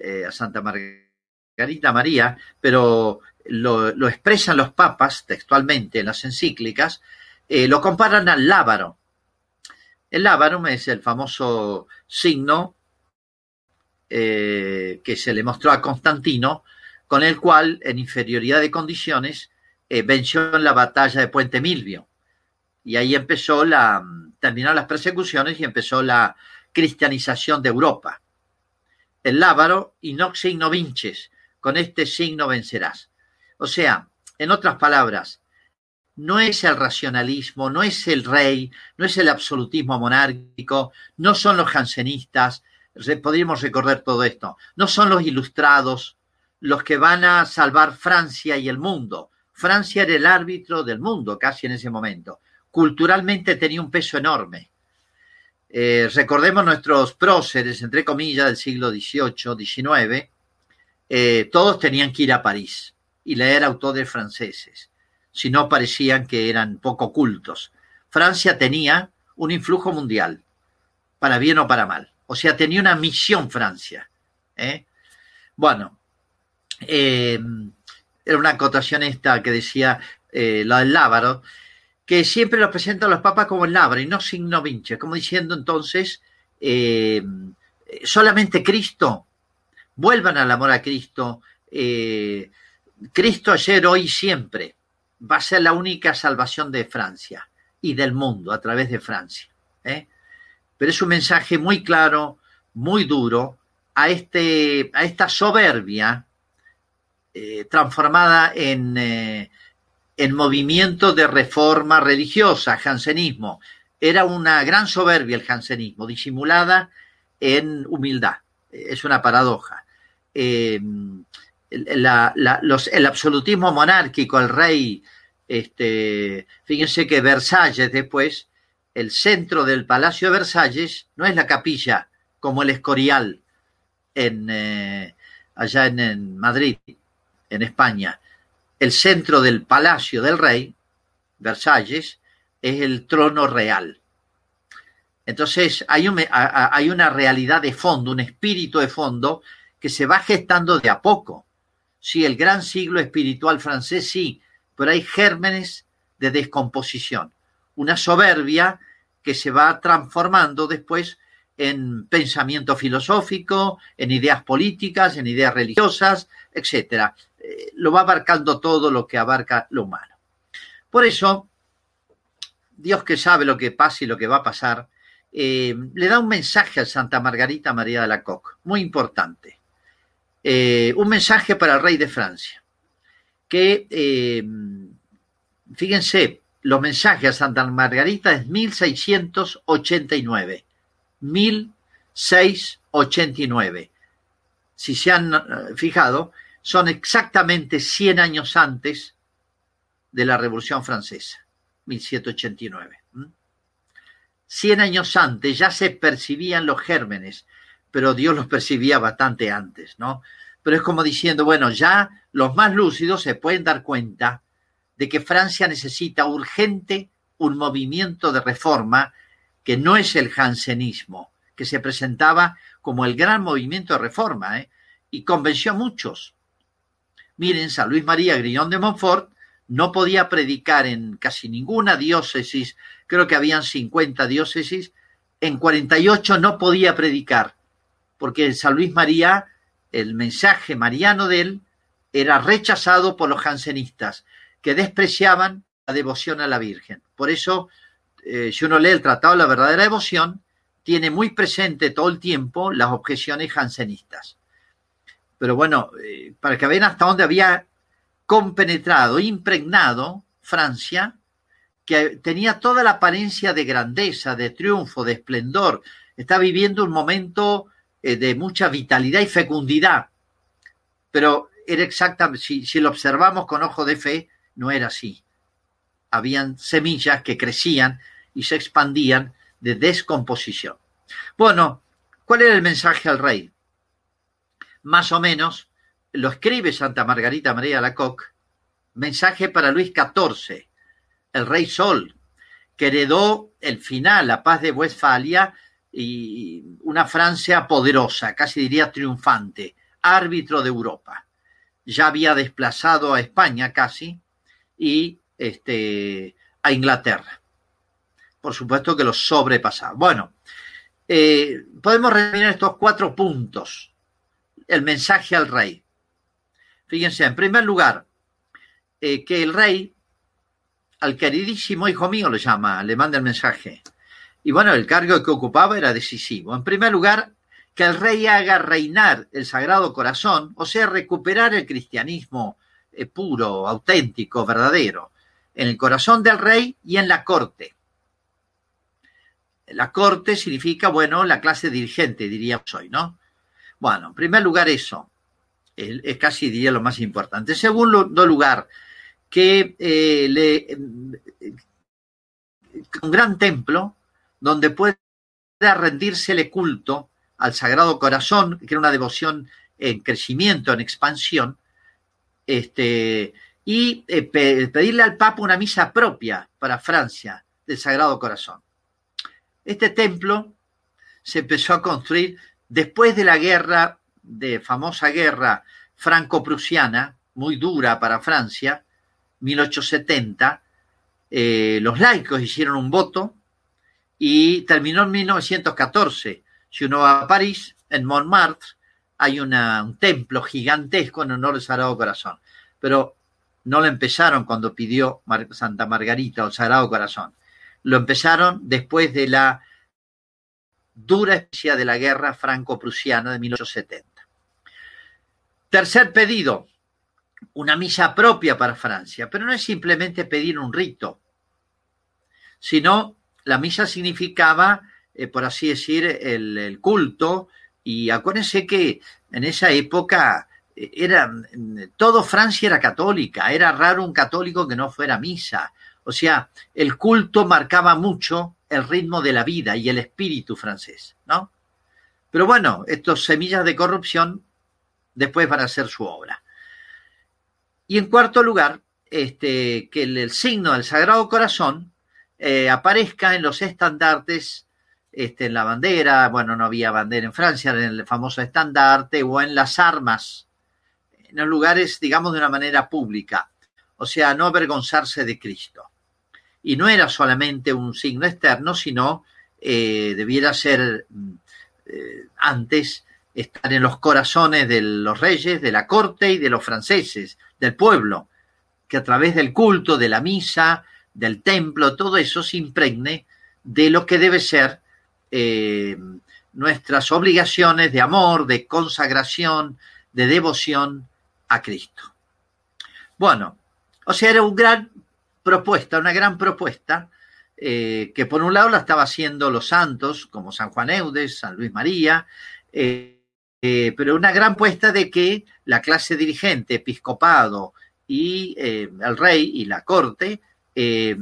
eh, a Santa Margarita María, pero lo, expresan los papas textualmente en las encíclicas, eh, lo comparan al lábaro. El lábaro es el famoso signo eh, que se le mostró a Constantino, con el cual, en inferioridad de condiciones, eh, venció en la batalla de Puente Milvio. Y ahí empezó la, terminaron las persecuciones y empezó la cristianización de Europa. El lábaro, inox signo vinces, con este signo vencerás. O sea, en otras palabras, no es el racionalismo, no es el rey, no es el absolutismo monárquico, no son los jansenistas, podríamos recordar todo esto. No son los ilustrados los que van a salvar Francia y el mundo. Francia era el árbitro del mundo casi en ese momento. Culturalmente tenía un peso enorme. Eh, recordemos nuestros próceres, entre comillas, del siglo XVIII, XIX, eh, todos tenían que ir a París y leer autores franceses, si no parecían que eran poco cultos. Francia tenía un influjo mundial, para bien o para mal. O sea, tenía una misión Francia. ¿eh? Bueno, era una acotación esta que decía la del lábaro, que siempre lo presentan los papas como el labra y no signo vince, como diciendo entonces, eh, solamente Cristo, vuelvan al amor a Cristo, eh, Cristo ayer, hoy, siempre, va a ser la única salvación de Francia y del mundo a través de Francia. ¿eh? Pero es un mensaje muy claro, muy duro, a, este, a esta soberbia transformada en en movimiento de reforma religiosa, jansenismo. Era una gran soberbia el jansenismo, disimulada en humildad. Es una paradoja. Eh, el absolutismo monárquico, el rey, este, fíjense que Versalles después, el centro del Palacio de Versalles no es la capilla como el Escorial en, eh, allá en Madrid, en España el centro del palacio del rey, Versalles, es el trono real. Entonces hay, hay, una realidad de fondo, un espíritu de fondo que se va gestando de a poco. Sí, el gran siglo espiritual francés, sí, pero hay gérmenes de descomposición, una soberbia que se va transformando después en pensamiento filosófico, en ideas políticas, en ideas religiosas, etcétera. Eh, lo va abarcando todo lo que abarca lo humano. Por eso, Dios que sabe lo que pasa y lo que va a pasar, eh, le da un mensaje a Santa Margarita María de la Coque, muy importante. Eh, un mensaje para el rey de Francia, que, fíjense, los mensajes a Santa Margarita es 1689. 1689. Si se han fijado, son exactamente 100 años antes de la Revolución Francesa, 1789. 100 años antes ya se percibían los gérmenes, pero Dios los percibía bastante antes, ¿no? Pero es como diciendo, bueno, ya los más lúcidos se pueden dar cuenta de que Francia necesita urgente un movimiento de reforma que no es el jansenismo, que se presentaba como el gran movimiento de reforma, ¿eh? y convenció a muchos. Miren, San Luis María Grillón de Montfort no podía predicar en casi ninguna diócesis, creo que habían 50 diócesis, en 48 no podía predicar, porque San Luis María, el mensaje mariano de él, era rechazado por los jansenistas, que despreciaban la devoción a la Virgen. Por eso, eh, si uno lee el Tratado de la Verdadera Devoción, tiene muy presente todo el tiempo las objeciones jansenistas. Pero bueno, eh, para que vean hasta dónde había compenetrado, impregnado Francia, que tenía toda la apariencia de grandeza, de triunfo, de esplendor, está viviendo un momento eh, de mucha vitalidad y fecundidad. Pero era exactamente, si, lo observamos con ojo de fe, no era así. Habían semillas que crecían y se expandían de descomposición. Bueno, ¿cuál era el mensaje al rey? más o menos, lo escribe Santa Margarita María Lacoque, mensaje para Luis XIV, el rey Sol, que heredó el final, la paz de Westfalia y una Francia poderosa, casi diría triunfante, árbitro de Europa. Ya había desplazado a España casi y este, a Inglaterra. Por supuesto que los sobrepasaba. Bueno, eh, podemos resumir estos cuatro puntos el mensaje al rey. Fíjense, en primer lugar, eh, que el rey, al queridísimo hijo mío le llama, le manda el mensaje. Y bueno, el cargo que ocupaba era decisivo. En primer lugar, que el rey haga reinar el Sagrado Corazón, o sea, recuperar el cristianismo eh, puro, auténtico, verdadero, en el corazón del rey y en la corte. la corte significa, bueno, la clase dirigente, diríamos hoy, ¿no? Bueno, en primer lugar eso, es casi diría lo más importante. En segundo lugar, que eh, le, un gran templo donde pueda rendírsele culto al Sagrado Corazón, que era una devoción en crecimiento, en expansión, este, y eh, pedirle al Papa una misa propia para Francia del Sagrado Corazón. Este templo se empezó a construir después de la guerra, de famosa guerra franco-prusiana, muy dura para Francia, 1870, eh, los laicos hicieron un voto y terminó en 1914. Si uno va a París, en Montmartre, hay un templo gigantesco en honor al Sagrado Corazón. Pero no lo empezaron cuando pidió Santa Margarita o Sagrado Corazón. Lo empezaron después de la dura especie de la guerra franco-prusiana de 1870. Tercer pedido, una misa propia para Francia, pero no es simplemente pedir un rito, sino la misa significaba, eh, por así decir, el, culto, y acuérdense que en esa época eh, era, todo Francia era católica, era raro un católico que no fuera a misa. O sea, el culto marcaba mucho el ritmo de la vida y el espíritu francés, ¿no? Pero bueno, estos semillas de corrupción después van a hacer su obra. Y en cuarto lugar, este, que el, signo del Sagrado Corazón eh, aparezca en los estandartes, este, en la bandera, bueno, no había bandera en Francia, en el famoso estandarte o en las armas, en los lugares, digamos, de una manera pública, o sea, no avergonzarse de Cristo. Y no era solamente un signo externo, sino eh, debiera ser mm, eh, antes estar en los corazones de los reyes, de la corte y de los franceses, del pueblo, que a través del culto, de la misa, del templo, todo eso se impregne de lo que debe ser eh, nuestras obligaciones de amor, de consagración, de devoción a Cristo. Bueno, o sea, era una gran propuesta, una gran propuesta, eh, que por un lado la estaba haciendo los santos, como San Juan Eudes, San Luis María, eh, pero una gran puesta de que la clase dirigente, episcopado y el rey y la corte, eh,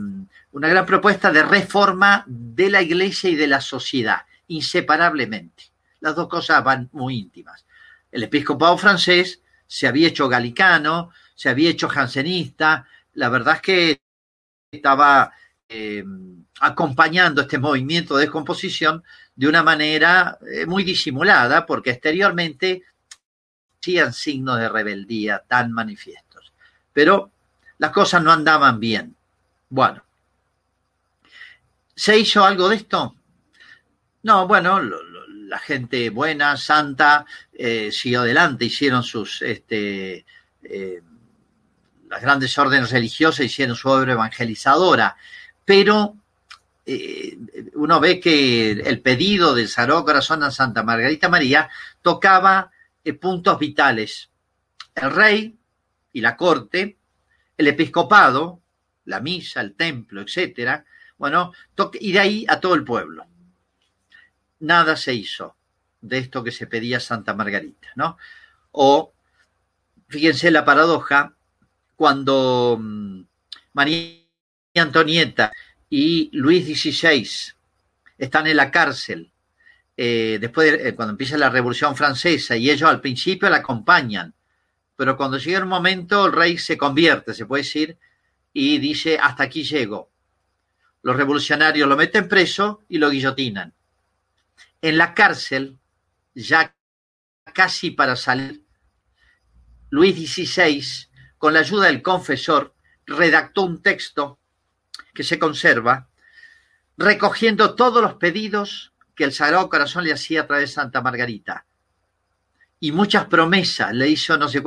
una gran propuesta de reforma de la iglesia y de la sociedad, inseparablemente. Las dos cosas van muy íntimas. El episcopado francés se había hecho galicano, se había hecho jansenista, la verdad es que estaba acompañando este movimiento de descomposición de una manera eh, muy disimulada, porque exteriormente hacían signos de rebeldía tan manifiestos. Pero las cosas no andaban bien. Bueno, ¿se hizo algo de esto? No, bueno, la gente buena, santa, eh, siguió adelante, hicieron sus, este, eh, las grandes órdenes religiosas hicieron su obra evangelizadora, pero eh, uno ve que el pedido del Sagrado Corazón a Santa Margarita María tocaba puntos vitales. El rey y la corte, el episcopado, la misa, el templo, etcétera, bueno, y de ahí a todo el pueblo. Nada se hizo de esto que se pedía Santa Margarita, ¿no? O, fíjense la paradoja, cuando mm, María Antonieta y Luis XVI están en la cárcel eh, después de, eh, cuando empieza la Revolución Francesa y ellos al principio la acompañan, pero cuando llega un momento el rey se convierte, se puede decir, y dice hasta aquí llego. Los revolucionarios lo meten preso y lo guillotinan. En la cárcel, ya casi para salir, Luis XVI, con la ayuda del confesor, redactó un texto que se conserva, recogiendo todos los pedidos que el Sagrado Corazón le hacía a través de Santa Margarita. Y muchas promesas, le hizo no sé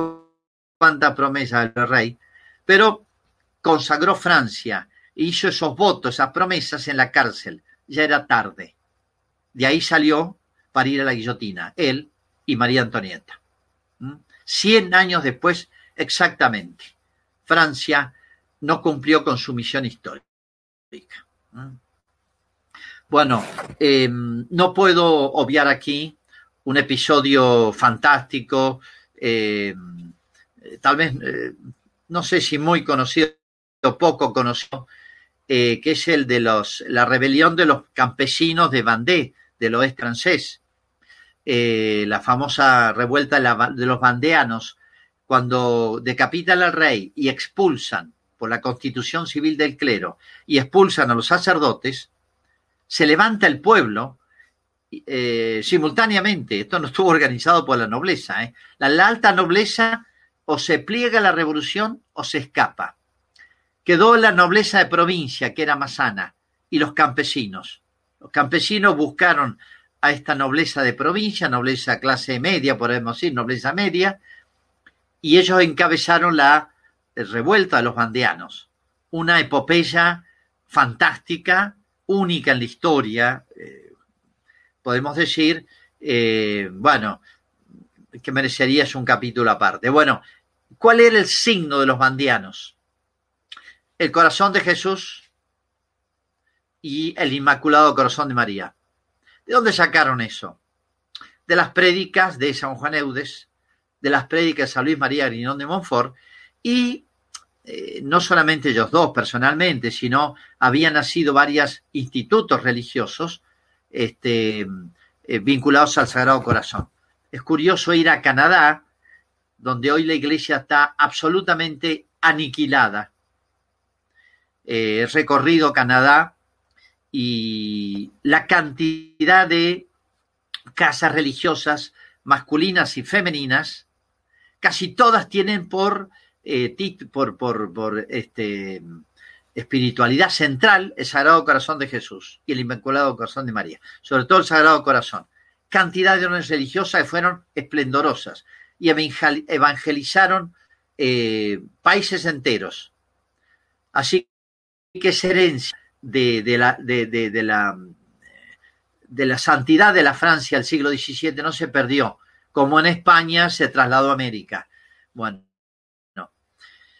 cuántas promesas al rey, pero consagró Francia, hizo esos votos, esas promesas en la cárcel. Ya era tarde. De ahí salió para ir a la guillotina, él y María Antonieta. ¿Mm? Cien años después, exactamente, Francia no cumplió con su misión histórica. Bueno, eh, no puedo obviar aquí un episodio fantástico, eh, tal vez, eh, no sé si muy conocido poco conocido, eh, que es el de los, la rebelión de los campesinos de Vendée, del oeste francés. Eh, la famosa revuelta de, los vandeanos, cuando decapitan al rey y expulsan por la constitución civil del clero y expulsan a los sacerdotes, se levanta el pueblo eh, simultáneamente. Esto no estuvo organizado por la nobleza. ¿eh? La, la, alta nobleza o se pliega a la revolución o se escapa. Quedó la nobleza de provincia, que era más sana, y los campesinos. Los campesinos buscaron a esta nobleza de provincia, nobleza clase media, podemos decir, nobleza media, y ellos encabezaron la revuelta de los bandeanos. Una epopeya fantástica, única en la historia, eh, podemos decir, eh, bueno, que merecería un capítulo aparte. Bueno, ¿cuál era el signo de los bandeanos? El corazón de Jesús y el Inmaculado Corazón de María. ¿De dónde sacaron eso? De las prédicas de San Juan Eudes, de las prédicas de San Luis María Griñón de Montfort, y eh, no solamente ellos dos personalmente, sino habían nacido varios institutos religiosos este, eh, vinculados al Sagrado Corazón. Es curioso ir a Canadá, donde hoy la iglesia está absolutamente aniquilada. Eh, recorrido Canadá y la cantidad de casas religiosas masculinas y femeninas, casi todas tienen por, eh, por, por, por este, espiritualidad central el Sagrado Corazón de Jesús y el Inmaculado Corazón de María, sobre todo el Sagrado Corazón. Cantidad de órdenes religiosas que fueron esplendorosas y evangelizaron eh, países enteros. Así que es herencia de, la, santidad de la Francia del siglo XVII no se perdió, como en España se trasladó a América. Bueno, no.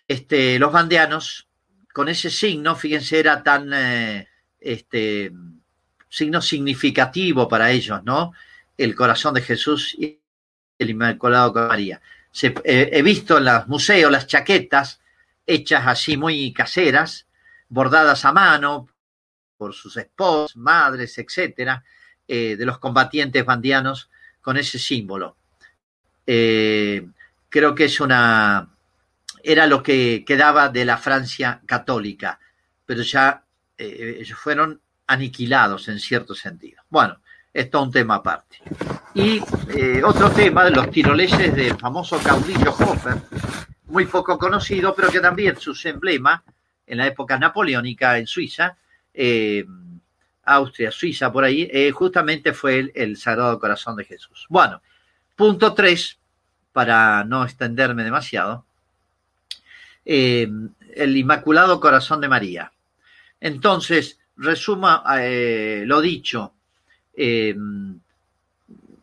Este, los bandeanos, con ese signo, fíjense, era tan eh, este, signo significativo para ellos, ¿no? El corazón de Jesús y el Inmaculado con María. Eh, he visto en los museos las chaquetas hechas así muy caseras, bordadas a mano por sus esposas, madres, etcétera, eh, de los combatientes bandianos con ese símbolo. Eh, creo que es una era lo que quedaba de la Francia católica, pero ya eh, ellos fueron aniquilados en cierto sentido. Bueno, esto es un tema aparte. Y otro tema de los tiroleses del famoso caudillo Hofer, muy poco conocido, pero que también sus emblemas en la época napoleónica en Suiza, eh, Austria, Suiza, por ahí, eh, justamente fue el, Sagrado Corazón de Jesús. Bueno, punto tres, para no extenderme demasiado, eh, el Inmaculado Corazón de María. Entonces, resuma lo dicho, en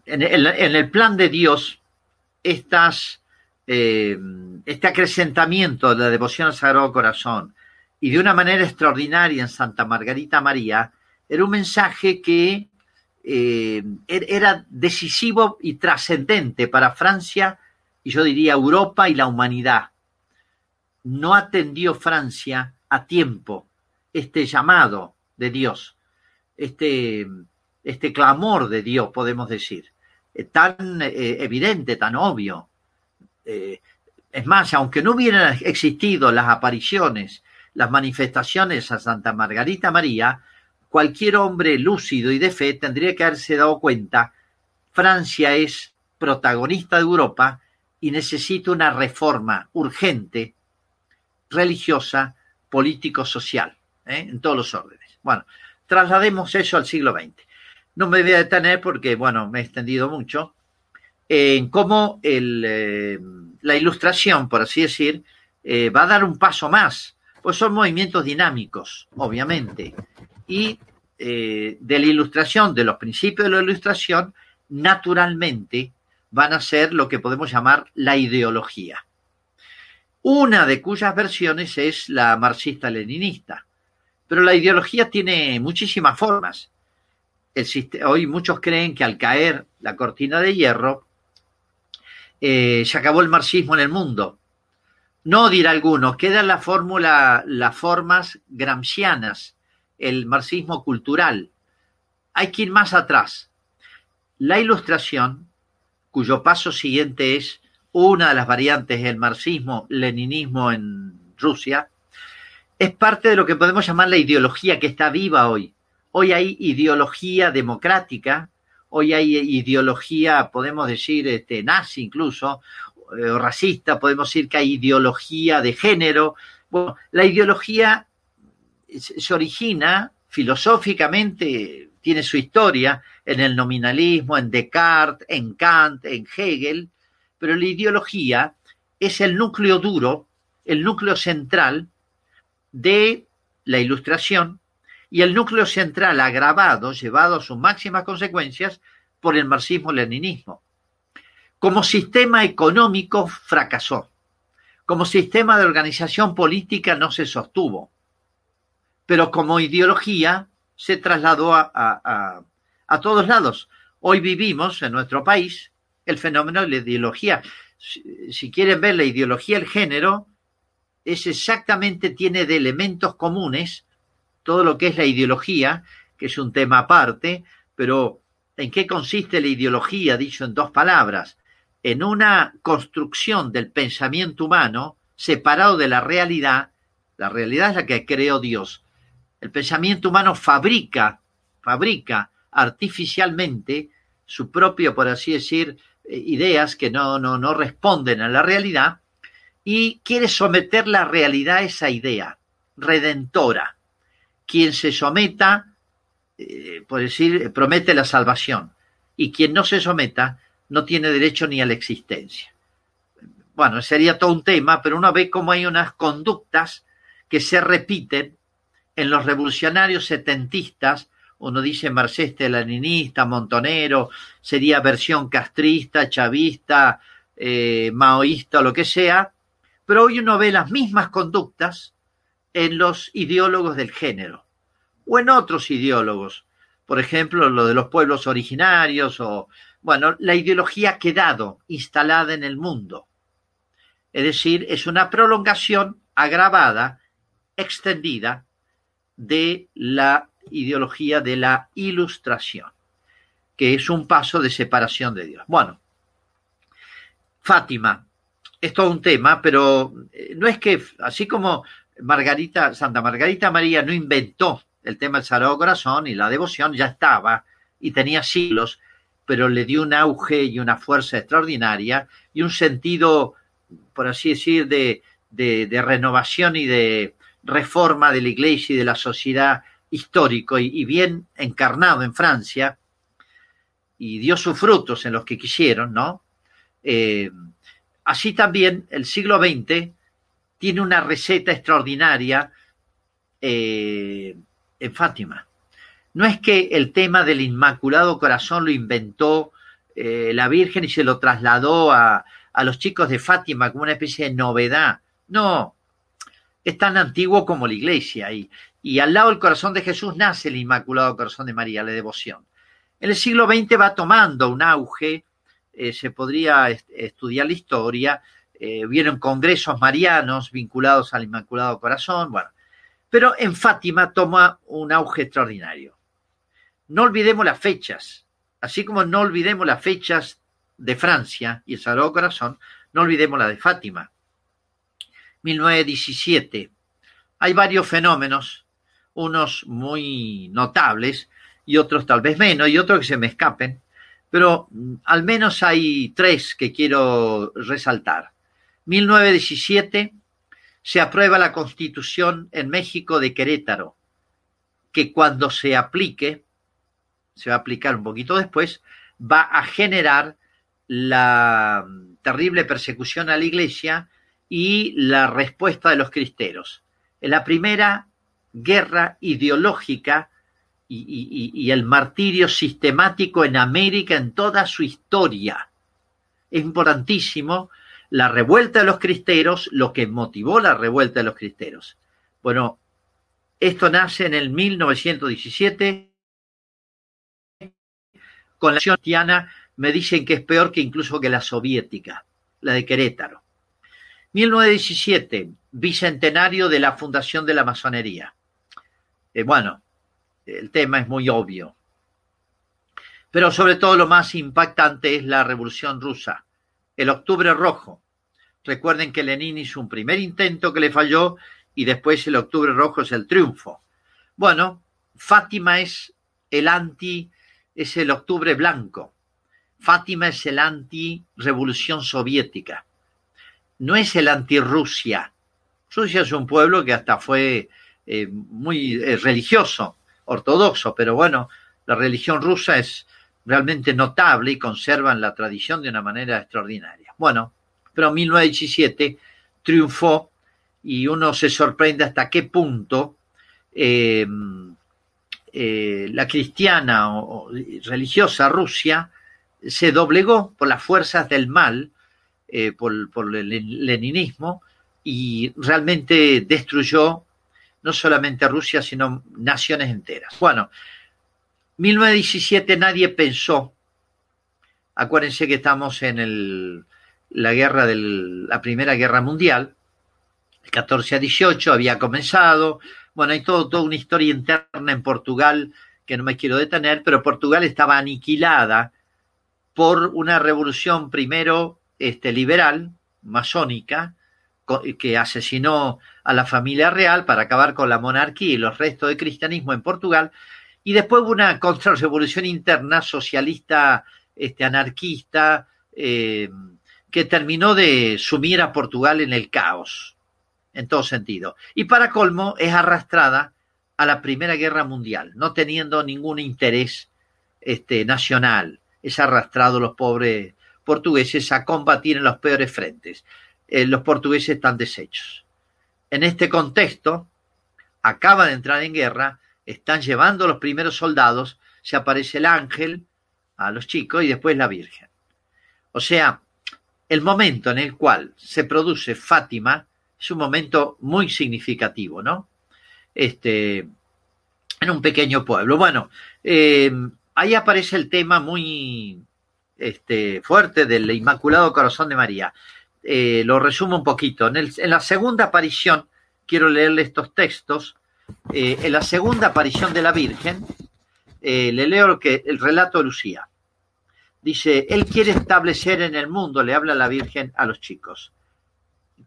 el, plan de Dios, este acrecentamiento de la devoción al Sagrado Corazón, y de una manera extraordinaria en Santa Margarita María, era un mensaje que eh, er-, era decisivo y trascendente para Francia y yo diría Europa y la humanidad. No atendió Francia a tiempo este llamado de Dios, este, este clamor de Dios, podemos decir, eh, tan eh, evidente, tan obvio. Es más, aunque no hubieran existido las apariciones las manifestaciones a Santa Margarita María, cualquier hombre lúcido y de fe tendría que haberse dado cuenta, Francia es protagonista de Europa y necesita una reforma urgente, religiosa, político-social, ¿eh? en todos los órdenes. Bueno, traslademos eso al siglo XX. No me voy a detener porque, bueno, me he extendido mucho en cómo eh, la ilustración, por así decir, eh, va a dar un paso más pues son movimientos dinámicos, obviamente. Y eh, de la ilustración, de los principios de la ilustración, naturalmente van a ser lo que podemos llamar la ideología. Una de cuyas versiones es la marxista-leninista. Pero la ideología tiene muchísimas formas. hoy muchos creen que al caer la cortina de hierro, eh, se acabó el marxismo en el mundo. No, dirá alguno, queda la fórmula, las formas gramscianas, el marxismo cultural. Hay que ir más atrás. La ilustración, cuyo paso siguiente es una de las variantes del marxismo-leninismo en Rusia, es parte de lo que podemos llamar la ideología que está viva hoy. Hoy hay ideología democrática, hoy hay ideología, podemos decir, este, nazi incluso, eh, racista, podemos decir que hay ideología de género. Bueno, la ideología se origina filosóficamente, tiene su historia en el nominalismo, en Descartes, en Kant, en Hegel, pero la ideología es el núcleo duro, el núcleo central de la ilustración y el núcleo central agravado, llevado a sus máximas consecuencias por el marxismo-leninismo. Como sistema económico fracasó. Como sistema de organización política no se sostuvo. Pero como ideología se trasladó a, todos lados. Hoy vivimos en nuestro país el fenómeno de la ideología. Si, quieren ver la ideología del género, es exactamente, tiene de elementos comunes todo lo que es la ideología, que es un tema aparte, pero ¿en qué consiste la ideología? Dicho en dos palabras, en una construcción del pensamiento humano separado de la realidad. La realidad es la que creó Dios. El pensamiento humano fabrica, fabrica artificialmente su propio, por así decir, ideas que no, no, no responden a la realidad y quiere someter la realidad a esa idea redentora quien se someta, eh, por decir, promete la salvación. Y quien no se someta no tiene derecho ni a la existencia. Bueno, sería todo un tema, pero uno ve cómo hay unas conductas que se repiten en los revolucionarios setentistas, uno dice marxista, leninista, montonero, sería versión castrista, chavista, eh, maoísta, lo que sea, pero hoy uno ve las mismas conductas en los ideólogos del género o en otros ideólogos. Por ejemplo, lo de los pueblos originarios o, bueno, la ideología ha quedado instalada en el mundo. Es decir, es una prolongación agravada, extendida de la ideología de la ilustración, que es un paso de separación de Dios. Bueno, Fátima, es todo un tema, pero eh, no es que, así como Margarita, Santa Margarita María no inventó el tema del Sagrado Corazón y la devoción, ya estaba y tenía siglos, pero le dio un auge y una fuerza extraordinaria y un sentido, por así decir, de, de, renovación y de reforma de la iglesia y de la sociedad histórico y, bien encarnado en Francia y dio sus frutos en los que quisieron, ¿no? Eh, así también el siglo XX tiene una receta extraordinaria eh, en Fátima. No es que el tema del Inmaculado Corazón lo inventó eh, la Virgen y se lo trasladó a, a los chicos de Fátima como una especie de novedad. No, es tan antiguo como la iglesia y, y al lado del corazón de Jesús nace el Inmaculado Corazón de María, la devoción. En el siglo XX va tomando un auge, eh, se podría estudiar la historia, eh, vieron congresos marianos vinculados al Inmaculado Corazón, bueno, pero en Fátima toma un auge extraordinario. No olvidemos las fechas, así como no olvidemos las fechas de Francia y el Sagrado Corazón, no olvidemos la de Fátima. 1917. Hay varios fenómenos, unos muy notables y otros tal vez menos y otros que se me escapen, pero mm, al menos hay tres que quiero resaltar. 1917 se aprueba la constitución en México de Querétaro, que cuando se aplique, se va a aplicar un poquito después, va a generar la terrible persecución a la iglesia y la respuesta de los cristeros. Es la primera guerra ideológica y, y, el martirio sistemático en América en toda su historia. Es importantísimo la revuelta de los cristeros, lo que motivó la revuelta de los cristeros. Bueno, esto nace en el 1917 con la cristiana me dicen que es peor que incluso que la soviética, la de Querétaro. 1917, bicentenario de la fundación de la masonería. Eh, bueno, el tema es muy obvio. Pero sobre todo lo más impactante es la revolución rusa, el octubre rojo. Recuerden que Lenin hizo un primer intento que le falló y después el octubre rojo es el triunfo. Bueno, Fátima es el anti, es el octubre blanco. Fátima es el anti-revolución soviética. No es el anti-Rusia. Rusia es un pueblo que hasta fue eh, muy eh, religioso, ortodoxo, pero bueno, la religión rusa es realmente notable y conservan la tradición de una manera extraordinaria. Bueno, pero 1917 triunfó y uno se sorprende hasta qué punto eh, la cristiana o religiosa Rusia se doblegó por las fuerzas del mal, eh, por, el leninismo, y realmente destruyó no solamente Rusia, sino naciones enteras. Bueno, 1917 nadie pensó, acuérdense que estamos en el, la guerra de la Primera Guerra Mundial, el 14 a 18 había comenzado, bueno, hay todo, toda una historia interna en Portugal que no me quiero detener, pero Portugal estaba aniquilada por una revolución primero este, liberal, masónica, que asesinó a la familia real para acabar con la monarquía y los restos de cristianismo en Portugal, y después hubo una contrarrevolución interna socialista, este, anarquista, eh, que terminó de sumir a Portugal en el caos, en todo sentido. Y para colmo es arrastrada a la Primera Guerra Mundial, no teniendo ningún interés este, nacional es arrastrado los pobres portugueses a combatir en los peores frentes. Eh, los portugueses están deshechos. En este contexto, acaba de entrar en guerra, están llevando los primeros soldados, se aparece el ángel a los chicos y después la Virgen. O sea, el momento en el cual se produce Fátima es un momento muy significativo, ¿no? Este, en un pequeño pueblo. Bueno, eh, ahí aparece el tema muy este, fuerte del Inmaculado Corazón de María. Eh, lo resumo un poquito. En, la segunda aparición, quiero leerle estos textos. Eh, en la segunda aparición de la Virgen, le leo lo que, el relato de Lucía. Dice, Él quiere establecer en el mundo, le habla la Virgen a los chicos,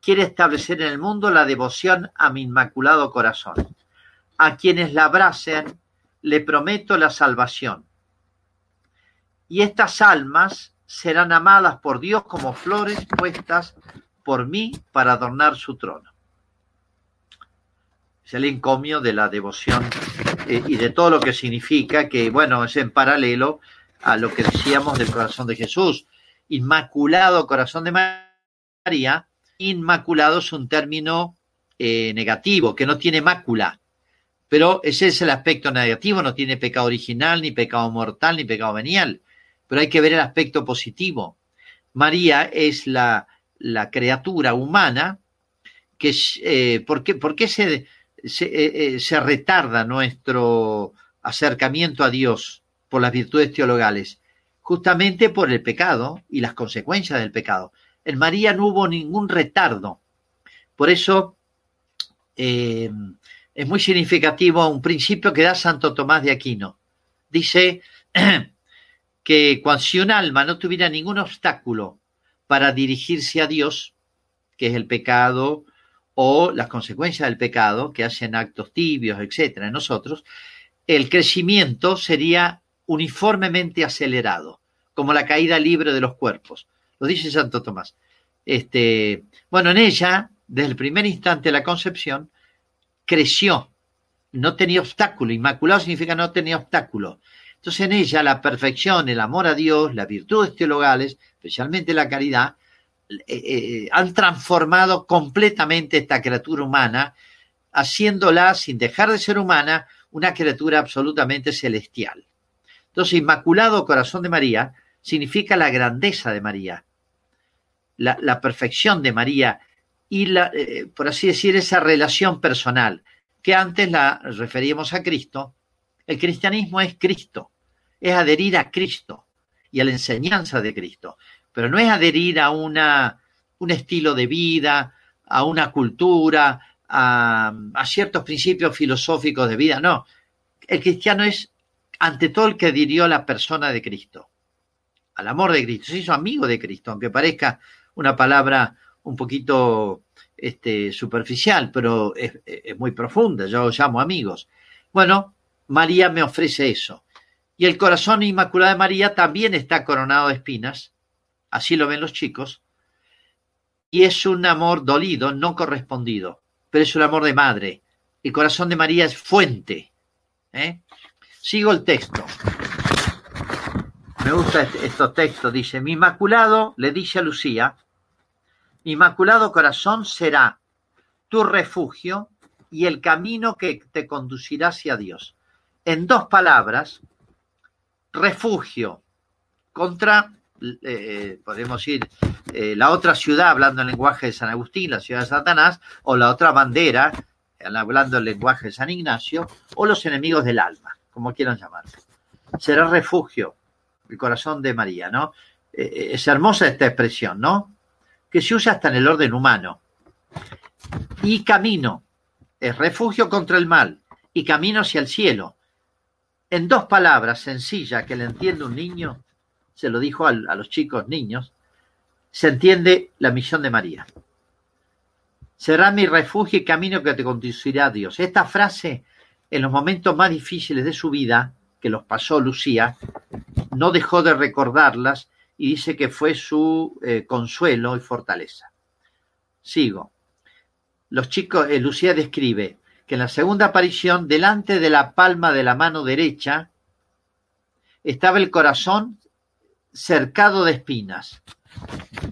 quiere establecer en el mundo la devoción a mi Inmaculado Corazón. A quienes la abracen, le prometo la salvación y estas almas serán amadas por Dios como flores puestas por mí para adornar su trono. Es el encomio de la devoción eh, y de todo lo que significa, que bueno, es en paralelo a lo que decíamos del corazón de Jesús. Inmaculado corazón de María, inmaculado es un término eh, negativo, que no tiene mácula. Pero ese es el aspecto negativo, no tiene pecado original, ni pecado mortal, ni pecado venial pero hay que ver el aspecto positivo. María es la, criatura humana que, eh, ¿por qué, se, eh, eh, se, retarda nuestro acercamiento a Dios por las virtudes teologales? Justamente por el pecado y las consecuencias del pecado. En María no hubo ningún retardo. Por eso es muy significativo un principio que da Santo Tomás de Aquino. Dice, que cuando si un alma no tuviera ningún obstáculo para dirigirse a Dios, que es el pecado o las consecuencias del pecado, que hacen actos tibios, etcétera, en nosotros, el crecimiento sería uniformemente acelerado, como la caída libre de los cuerpos. Lo dice Santo Tomás. Este, bueno, en ella, desde el primer instante de la concepción, creció, no tenía obstáculo. Inmaculado significa no tenía obstáculo. Entonces en ella la perfección, el amor a Dios, las virtudes teologales, especialmente la caridad, eh, eh, han transformado completamente esta criatura humana, haciéndola, sin dejar de ser humana, una criatura absolutamente celestial. Entonces, Inmaculado Corazón de María significa la grandeza de María, la, perfección de María y, la, eh, por así decir, esa relación personal, que antes la referíamos a Cristo. El cristianismo es Cristo es adherir a Cristo. y a la enseñanza de Cristo. Pero no es adherir a una, un estilo de vida, a una cultura, a, a ciertos principios filosóficos de vida, no. El cristiano es ante todo el que adhirió a la persona de Cristo, al amor de Cristo, se hizo amigo de Cristo, aunque parezca una palabra un poquito este, superficial, pero es, muy profunda, yo llamo amigos. Bueno, María me ofrece eso. Y el corazón inmaculado de María también está coronado de espinas, así lo ven los chicos, y es un amor dolido, no correspondido, pero es un amor de madre. El corazón de María es fuente. ¿eh? Sigo el texto. Me gusta estos textos. Dice, mi inmaculado, le dice a Lucía, inmaculado corazón será tu refugio y el camino que te conducirá hacia Dios. En dos palabras, refugio contra, eh, podemos ir, eh, la otra ciudad, hablando el lenguaje de San Agustín, la ciudad de Satanás, o la otra bandera, hablando el lenguaje de San Ignacio, o los enemigos del alma, como quieran llamarlo. Será refugio, el corazón de María, ¿no? Eh, es hermosa esta expresión, ¿no? Que se usa hasta en el orden humano. Y camino, es refugio contra el mal, y camino hacia el cielo en dos palabras sencillas que le entiende un niño, se lo dijo a, los chicos niños, se entiende la misión de María. Será mi refugio y camino que te conducirá Dios. Esta frase, en los momentos más difíciles de su vida, que los pasó Lucía, no dejó de recordarlas y dice que fue su eh, consuelo y fortaleza. Sigo. Los chicos, eh, Lucía describe, que en la segunda aparición, delante de la palma de la mano derecha, estaba el corazón cercado de espinas.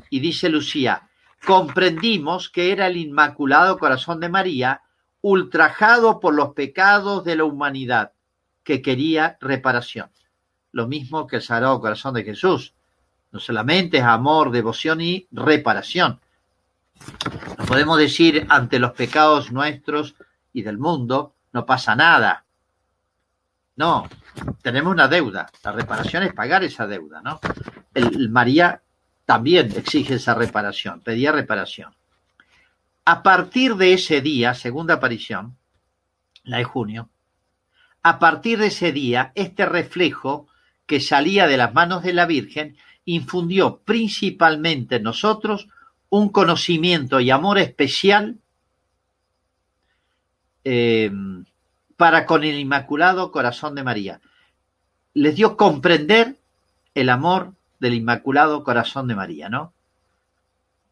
Y dice Lucía, comprendimos que era el Inmaculado Corazón de María, ultrajado por los pecados de la humanidad, que quería reparación. Lo mismo que el Sagrado Corazón de Jesús. No solamente es amor, devoción y reparación. No podemos decir ante los pecados nuestros, y del mundo, no pasa nada. No, tenemos una deuda. La reparación es pagar esa deuda, ¿no? El, María también exige esa reparación, pedía reparación. A partir de ese día, segunda aparición, la de junio, a partir de ese día, este reflejo que salía de las manos de la Virgen infundió principalmente en nosotros un conocimiento y amor especial eh, para con el Inmaculado Corazón de María. Les dio comprender el amor del Inmaculado Corazón de María, ¿no?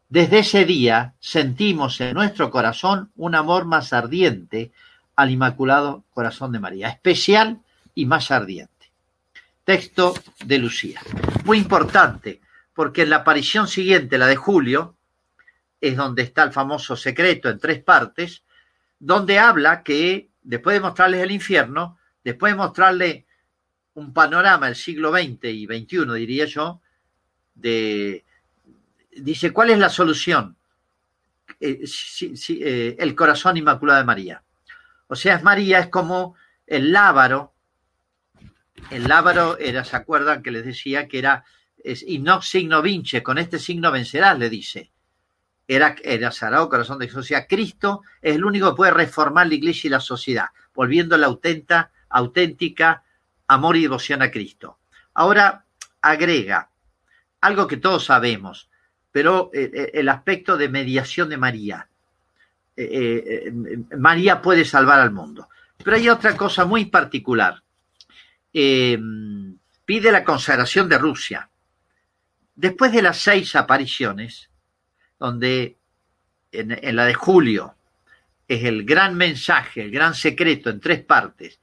Desde ese día sentimos en nuestro corazón un amor más ardiente al Inmaculado Corazón de María, especial y más ardiente. Texto de Lucía. Muy importante, porque en la aparición siguiente, la de Julio, es donde está el famoso secreto en tres partes, donde habla que después de mostrarles el infierno, después de mostrarle un panorama del siglo XX y XXI, diría yo, de, dice, ¿cuál es la solución? Eh, eh, el corazón inmaculado de María. O sea, María, es como el lábaro. El lábaro era, ¿se acuerdan que les decía que era es, y no signo vince, con este signo vencerás, le dice era, era Corazón de Jesús. O sea, Cristo es el único que puede reformar la iglesia y la sociedad, volviendo la auténtica, auténtica amor y devoción a Cristo. Ahora agrega algo que todos sabemos, pero eh, eh, el aspecto de mediación de María. Eh, María puede salvar al mundo. Pero hay otra cosa muy particular. Pide la consagración de Rusia. Después de las seis apariciones, donde en, la de julio es el gran mensaje, el gran secreto en tres partes,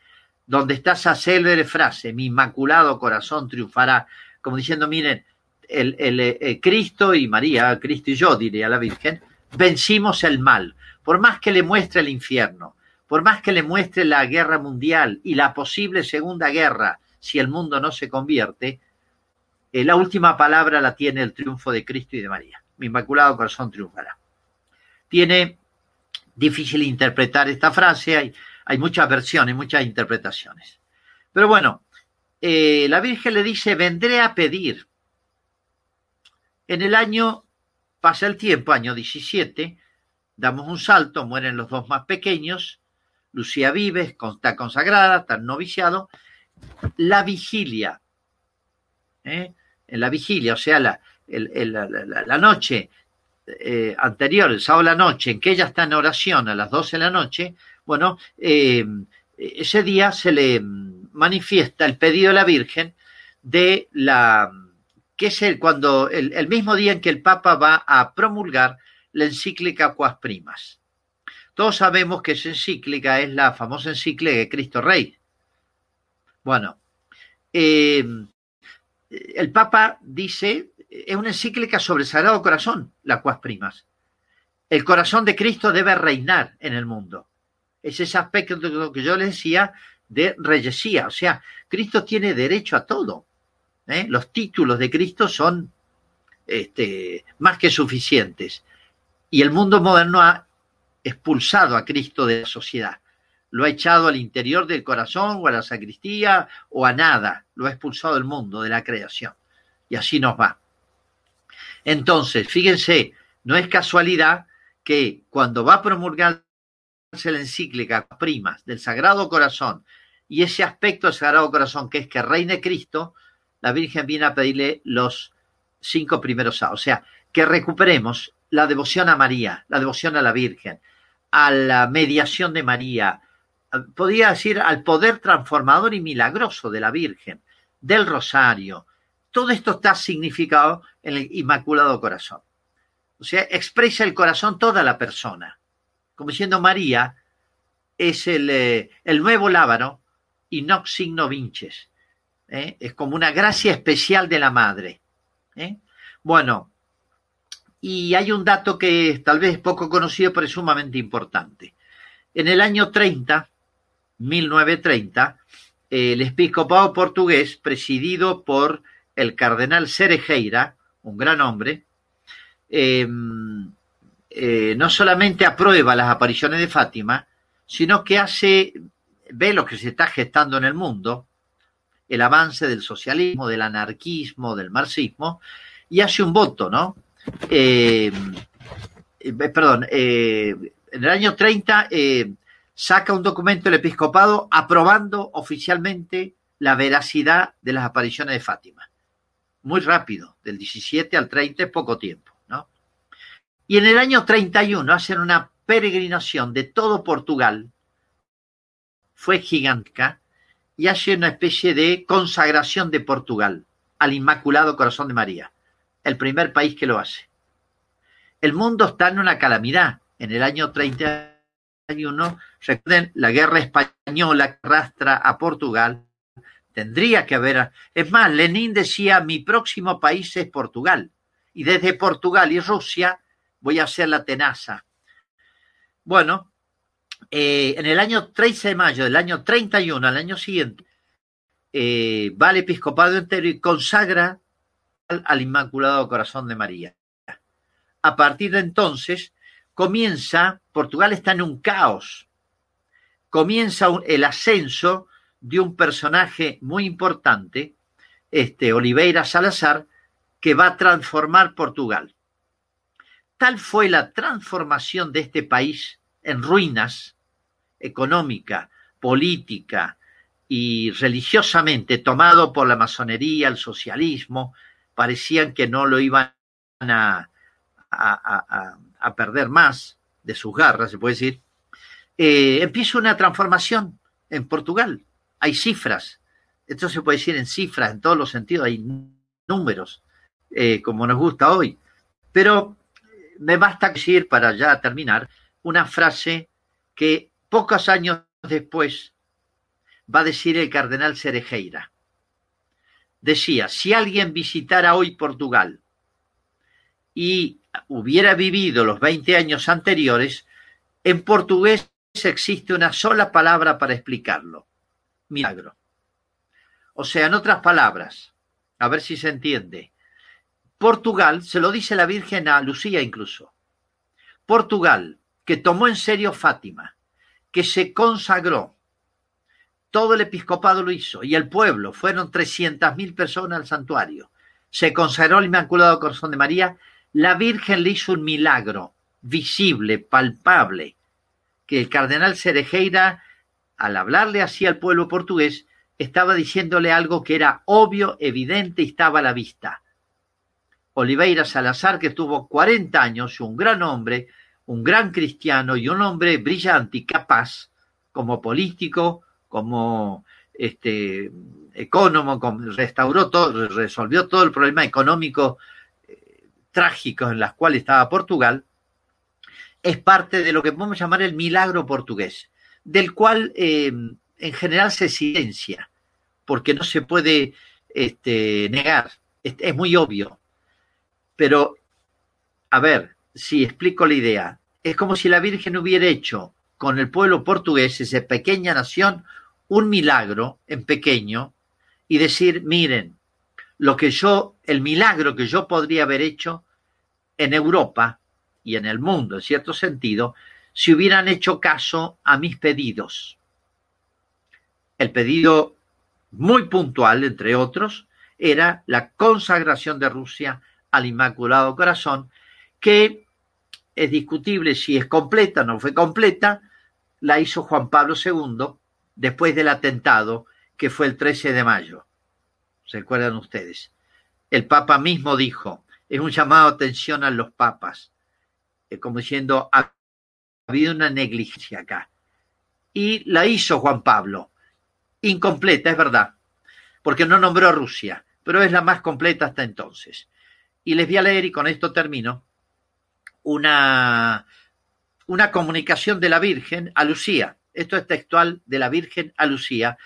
donde está esa célebre frase, mi inmaculado corazón triunfará, como diciendo, miren, el, el, Cristo y María, Cristo y yo, diría la Virgen, vencimos el mal. Por más que le muestre el infierno, por más que le muestre la guerra mundial y la posible segunda guerra, si el mundo no se convierte, eh, la última palabra la tiene el triunfo de Cristo y de María mi inmaculado corazón triunfará. Tiene difícil interpretar esta frase, hay, muchas versiones, muchas interpretaciones. Pero bueno, eh, la Virgen le dice, vendré a pedir. En el año, pasa el tiempo, año 17, damos un salto, mueren los dos más pequeños, Lucía vive, está consagrada, está noviciado, la vigilia, ¿eh? en la vigilia, o sea, la, la, noche eh, anterior, el sábado de la noche, en que ella está en oración a las 12 de la noche, bueno, eh, ese día se le manifiesta el pedido de la Virgen de la que es el cuando el, el mismo día en que el Papa va a promulgar la encíclica Quas Primas. Todos sabemos que esa encíclica es la famosa encíclica de Cristo Rey. Bueno, eh, el Papa dice, es una encíclica sobre el Sagrado Corazón, la Quas Primas. El corazón de Cristo debe reinar en el mundo. Es ese aspecto de lo que yo les decía de reyesía. O sea, Cristo tiene derecho a todo. ¿eh? Los títulos de Cristo son este, más que suficientes. Y el mundo moderno ha expulsado a Cristo de la sociedad. Lo ha echado al interior del corazón o a la sacristía o a nada. Lo ha expulsado del mundo, de la creación. Y así nos va. Entonces, fíjense, no es casualidad que cuando va a promulgarse la encíclica primas del Sagrado Corazón y ese aspecto del Sagrado Corazón que es que reine Cristo, la Virgen viene a pedirle los cinco primeros A. O sea, que recuperemos la devoción a María, la devoción a la Virgen, a la mediación de María, podría decir al poder transformador y milagroso de la Virgen, del Rosario. Todo esto está significado en el Inmaculado Corazón. O sea, expresa el corazón toda la persona. Como diciendo María es el, eh, el nuevo lábaro y no signo vinches. ¿eh? Es como una gracia especial de la madre. ¿eh? Bueno, y hay un dato que tal vez es poco conocido, pero es sumamente importante. En el año 30, 1930, el episcopado portugués, presidido por el cardenal Cerejeira, un gran hombre, em, eh, no solamente aprueba las apariciones de Fátima, sino que hace, ve lo que se está gestando en el mundo, el avance del socialismo, del anarquismo, del marxismo, y hace un voto, ¿no? Eh, eh, perdón, eh, en el año 30 saca un documento el episcopado aprobando oficialmente la veracidad de las apariciones de Fátima. Muy rápido, del 17 al 30 es poco tiempo, ¿no? Y en el año 31 hacen una peregrinación de todo Portugal, fue gigantesca, y hace una especie de consagración de Portugal al Inmaculado Corazón de María el primer país que lo hace. El mundo está en una calamidad. En el año 31, recuerden, la guerra española que arrastra a Portugal, tendría que haber... Es más, Lenin decía, mi próximo país es Portugal. Y desde Portugal y Rusia voy a hacer la tenaza. Bueno, eh, en el año 13 de mayo del año 31, al año siguiente, eh, va el episcopado entero y consagra al Inmaculado Corazón de María. A partir de entonces comienza, Portugal está en un caos, comienza el ascenso de un personaje muy importante, este Oliveira Salazar, que va a transformar Portugal. Tal fue la transformación de este país en ruinas económica, política y religiosamente tomado por la masonería, el socialismo, parecían que no lo iban a, perder más de sus garras, se puede decir, eh, empieza una transformación en Portugal. Hay cifras, esto se puede decir en cifras, en todos los sentidos, hay números, eh, como nos gusta hoy. Pero me basta decir, para ya terminar, una frase que pocos años después va a decir el cardenal Cerejeira decía, si alguien visitara hoy Portugal y hubiera vivido los 20 años anteriores, en portugués existe una sola palabra para explicarlo, milagro. O sea, en otras palabras, a ver si se entiende, Portugal, se lo dice la Virgen a Lucía incluso, Portugal, que tomó en serio Fátima, que se consagró, todo el episcopado lo hizo y el pueblo, fueron 300.000 personas al santuario. Se consagró el Inmaculado Corazón de María, la Virgen le hizo un milagro visible, palpable, que el cardenal Cerejeira, al hablarle así al pueblo portugués, estaba diciéndole algo que era obvio, evidente y estaba a la vista. Oliveira Salazar, que tuvo 40 años, un gran hombre, un gran cristiano y un hombre brillante y capaz, como político, como este ecónomo, restauró todo, resolvió todo el problema económico eh, trágico en las cuales estaba Portugal, es parte de lo que podemos llamar el milagro portugués, del cual eh, en general se silencia, porque no se puede este, negar, es muy obvio. Pero, a ver, si explico la idea, es como si la Virgen hubiera hecho con el pueblo portugués, esa pequeña nación, un milagro en pequeño y decir, miren, lo que yo, el milagro que yo podría haber hecho en Europa y en el mundo, en cierto sentido, si hubieran hecho caso a mis pedidos. El pedido muy puntual, entre otros, era la consagración de Rusia al Inmaculado Corazón, que es discutible si es completa o no fue completa, la hizo Juan Pablo II después del atentado que fue el 13 de mayo. ¿Se acuerdan ustedes? El Papa mismo dijo, es un llamado a atención a los papas, como diciendo, ha habido una negligencia acá. Y la hizo Juan Pablo, incompleta, es verdad, porque no nombró a Rusia, pero es la más completa hasta entonces. Y les voy a leer, y con esto termino, una, una comunicación de la Virgen a Lucía. Esto es textual de la Virgen a Lucía,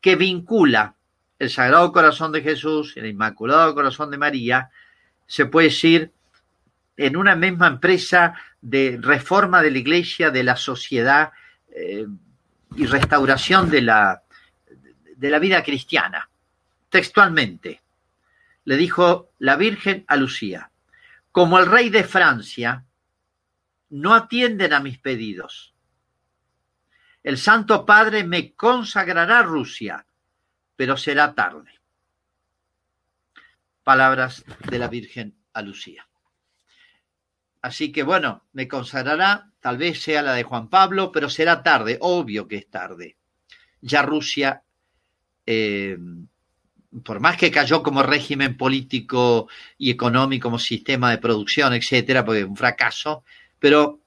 que vincula el Sagrado Corazón de Jesús, el Inmaculado Corazón de María, se puede decir, en una misma empresa de reforma de la iglesia, de la sociedad eh, y restauración de la, de la vida cristiana. Textualmente, le dijo la Virgen a Lucía, como el rey de Francia, no atienden a mis pedidos. El Santo Padre me consagrará Rusia, pero será tarde. Palabras de la Virgen a Lucía. Así que bueno, me consagrará, tal vez sea la de Juan Pablo, pero será tarde, obvio que es tarde. Ya Rusia eh, por más que cayó como régimen político y económico, como sistema de producción, etcétera, porque un fracaso, pero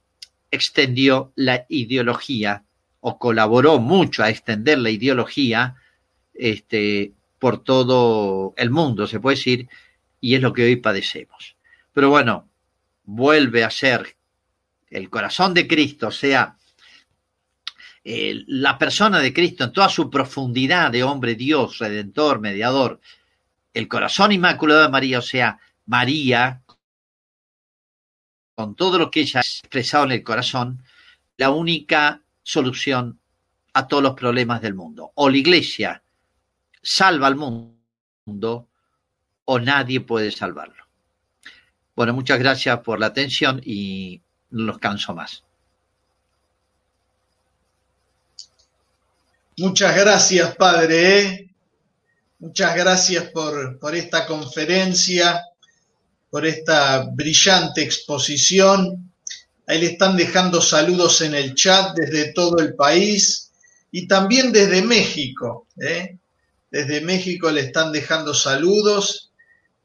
extendió la ideología o colaboró mucho a extender la ideología este, por todo el mundo, se puede decir, y es lo que hoy padecemos. Pero bueno, vuelve a ser el corazón de Cristo, sea eh, la persona de Cristo en toda su profundidad de hombre, Dios, redentor, mediador, el corazón inmaculado de María, o sea, María, con todo lo que ella ha expresado en el corazón, la única solución a todos los problemas del mundo. O la iglesia salva al mundo o nadie puede salvarlo. Bueno, muchas gracias por la atención y no los canso más. Muchas gracias, Padre. ¿eh? Muchas gracias por, por esta conferencia, por esta brillante exposición. Ahí le están dejando saludos en el chat desde todo el país y también desde México. ¿eh? Desde México le están dejando saludos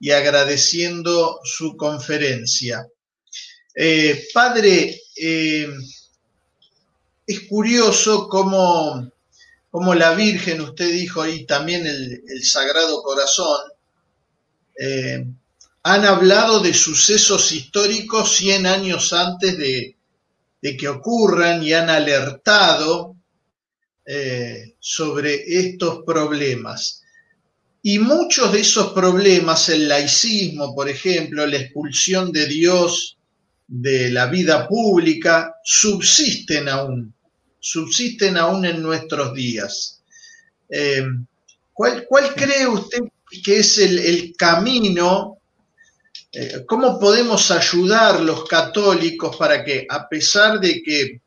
y agradeciendo su conferencia. Eh, padre, es curioso cómo como la Virgen, usted dijo, y también el, Sagrado Corazón, eh, han hablado de sucesos históricos 100 años antes de, que ocurran y han alertado eh, sobre estos problemas. Y muchos de esos problemas, el laicismo, por ejemplo, la expulsión de Dios de la vida pública, subsisten aún subsisten aún en nuestros días. Eh, ¿cuál, cree usted que es el, camino? Eh, ¿Cómo podemos ayudar los católicos para que, a pesar de que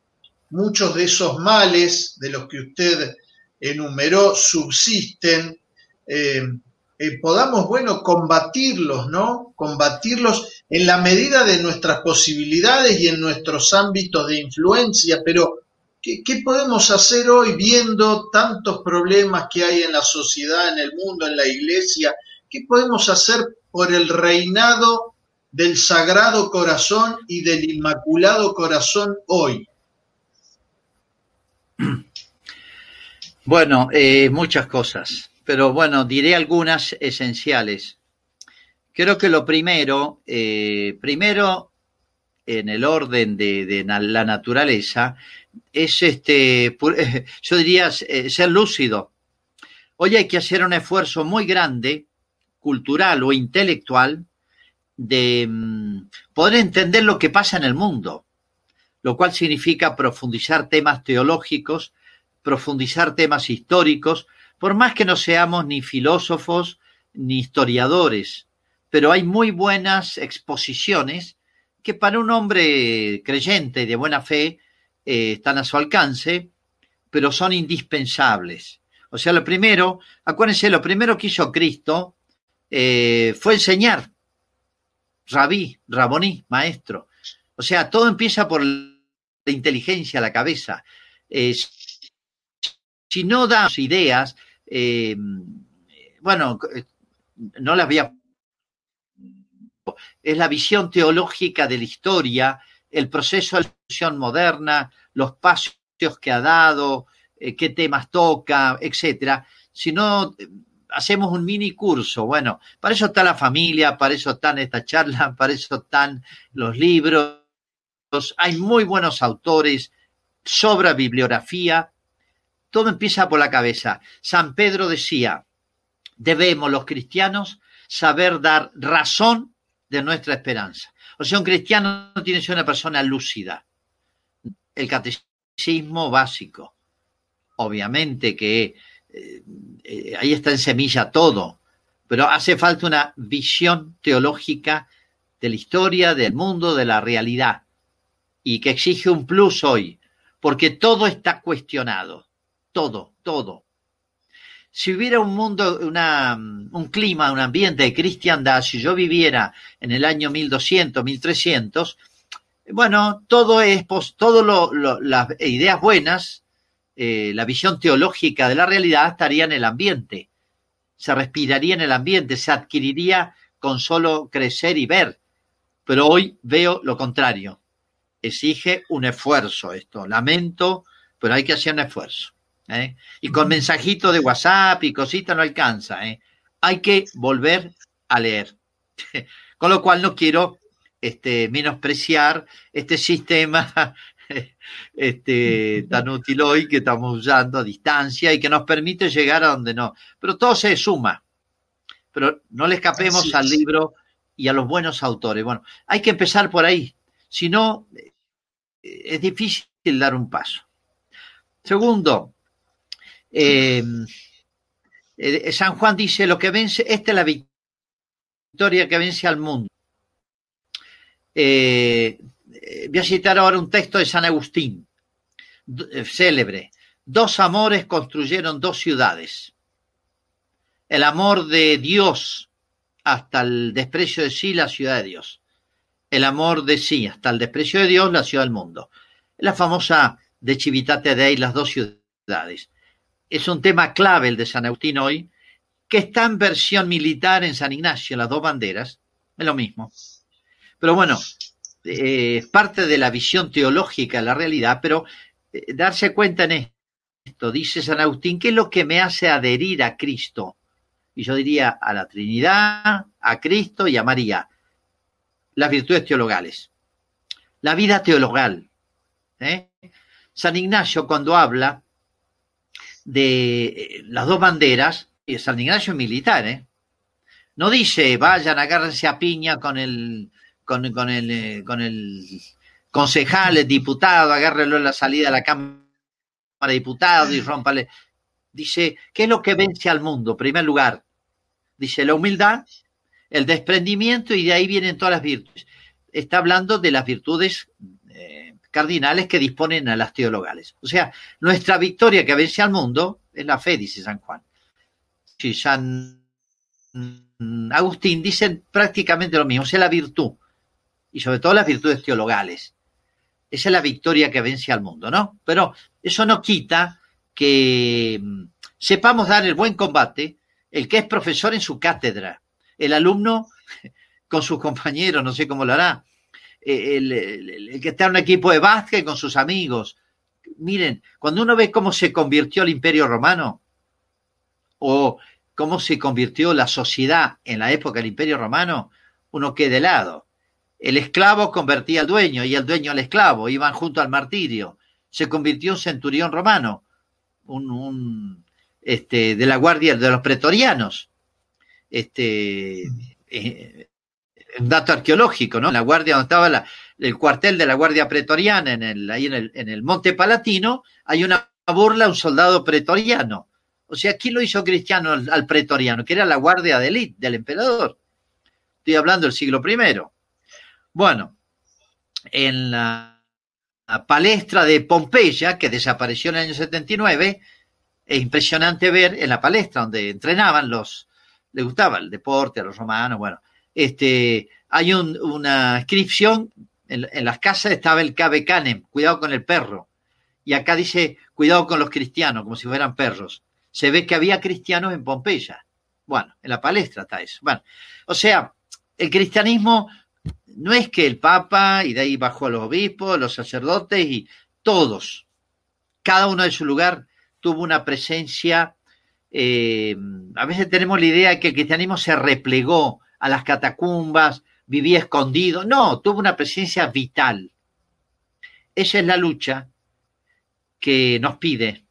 muchos de esos males de los que usted enumeró subsisten, eh, eh, podamos, bueno, combatirlos, ¿no? Combatirlos en la medida de nuestras posibilidades y en nuestros ámbitos de influencia, pero ¿qué, ¿qué, podemos hacer hoy viendo tantos problemas que hay en la sociedad, en el mundo, en la iglesia? ¿Qué podemos hacer por el reinado del Sagrado Corazón y del Inmaculado Corazón hoy? Bueno, eh, muchas cosas pero bueno, diré algunas esenciales. Creo que lo primero, eh, primero en el orden de, la naturaleza, es este, yo diría eh, ser lúcido. Hoy hay que hacer un esfuerzo muy grande, cultural o intelectual, de mm, poder entender lo que pasa en el mundo, lo cual significa profundizar temas teológicos, profundizar temas históricos, por más que no seamos ni filósofos ni historiadores, pero hay muy buenas exposiciones que para un hombre creyente y de buena fe eh, están a su alcance, pero son indispensables. O sea, lo primero, acuérdense, lo primero que hizo Cristo eh, fue enseñar. Rabí, Raboní, maestro. O sea, todo empieza por la inteligencia, la cabeza. Eh, si no das ideas, eh, bueno, no las había... Es la visión teológica de la historia, el proceso de la evolución moderna, los pasos que ha dado, qué temas toca, etcétera. Si no hacemos un mini curso, bueno, para eso está la familia, para eso están esta charla, para eso están los libros. Hay muy buenos autores, sobra bibliografía, todo empieza por la cabeza. San Pedro decía, debemos los cristianos saber dar razón de nuestra esperanza. O sea, un cristiano tiene que ser una persona lúcida. El catecismo básico. Obviamente que eh, eh, ahí está en semilla todo, pero hace falta una visión teológica de la historia, del mundo, de la realidad, y que exige un plus hoy, porque todo está cuestionado todo, todo. Si hubiera un mundo, una, un clima, un ambiente de cristiandad, si yo viviera en el año 1200, 1300, bueno, todo es, todo lo, las ideas buenas, eh, la visión teológica de la realidad estaría en el ambiente, se respiraría en el ambiente, se adquiriría con solo crecer y ver. Pero hoy veo lo contrario. Exige un esfuerzo esto. Lamento, pero hay que hacer un esfuerzo. ¿eh? Y con mensajito de WhatsApp y cositas no alcanza. ¿eh? Hay que volver a leer. con lo cual no quiero este, menospreciar este sistema este, tan útil hoy que estamos usando a distancia y que nos permite llegar a donde no. Pero todo se suma. Pero no le escapemos al libro y a los buenos autores. Bueno, hay que empezar por ahí. Si no, eh, es difícil dar un paso. Segundo, eh, eh, San Juan dice, lo que vence, esta es la victoria que vence al mundo. Eh, voy a citar ahora un texto de San Agustín, célebre. Dos amores construyeron dos ciudades. El amor de Dios hasta el desprecio de sí, la ciudad de Dios. El amor de sí hasta el desprecio de Dios, la ciudad del mundo. La famosa de Civitate Dei, las dos ciudades es un tema clave el de San Agustín hoy, que está en versión militar en San Ignacio, las dos banderas, es lo mismo. Pero bueno, eh, es parte de la visión teológica de la realidad, pero eh, darse cuenta en esto, dice San Agustín, ¿qué es lo que me hace adherir a Cristo? Y yo diría a la Trinidad, a Cristo y a María, las virtudes teologales, la vida teologal. ¿eh? San Ignacio cuando habla de eh, las dos banderas, y San Ignacio militar, ¿eh? No dice vayan, agárrense a piña con el, con, el, eh, con el concejal, el diputado, agárrenlo en la salida de la Cámara de Diputados y rómpale. Dice, ¿qué es lo que vence al mundo? En primer lugar, dice la humildad, el desprendimiento y de ahí vienen todas las virtudes. Está hablando de las virtudes cardinales que disponen a las teologales. O sea, nuestra victoria que vence al mundo es la fe, dice San Juan. Si San Agustín dicen prácticamente lo mismo, es la virtud, y sobre todo las virtudes teologales. Esa es la victoria que vence al mundo, ¿no? Pero eso no quita que mm, sepamos dar el buen combate, el que es profesor en su cátedra, el alumno con sus compañeros, no sé cómo lo hará, eh, el, que está en un equipo de básquet con sus amigos. Miren, cuando uno ve cómo se convirtió el imperio romano o cómo se convirtió la sociedad en la época del imperio romano, uno queda de lado. El esclavo convertía al dueño y el dueño al esclavo, iban junto al martirio. Se convirtió en centurión romano, un, este, de la guardia de los pretorianos. Este, eh, un dato arqueológico, ¿no? La guardia donde estaba el cuartel de la guardia pretoriana, en el, ahí en el, en el Monte Palatino, hay una burla a un soldado pretoriano. O sea, ¿quién lo hizo cristiano al, pretoriano? Que era la guardia de élite del emperador. Estoy hablando del siglo I. Bueno, en la, palestra de Pompeya, que desapareció en el año 79, es impresionante ver en la palestra donde entrenaban los, les gustaba el deporte a los romanos, bueno, este, hay una inscripción, en, las casas estaba el Cabe Canem, cuidado con el perro. Y acá dice, cuidado con los cristianos, como si fueran perros. Se ve que había cristianos en Pompeya. Bueno, en la palestra está eso. Bueno, o sea, el cristianismo no es que el Papa, y de ahí bajó a los obispos, los sacerdotes y todos, cada uno de su lugar, tuvo una presencia. Eh, a veces tenemos la idea de que el cristianismo se replegó a las catacumbas, vivía escondido. No, tuvo una presencia vital. Esa es la lucha que nos pide.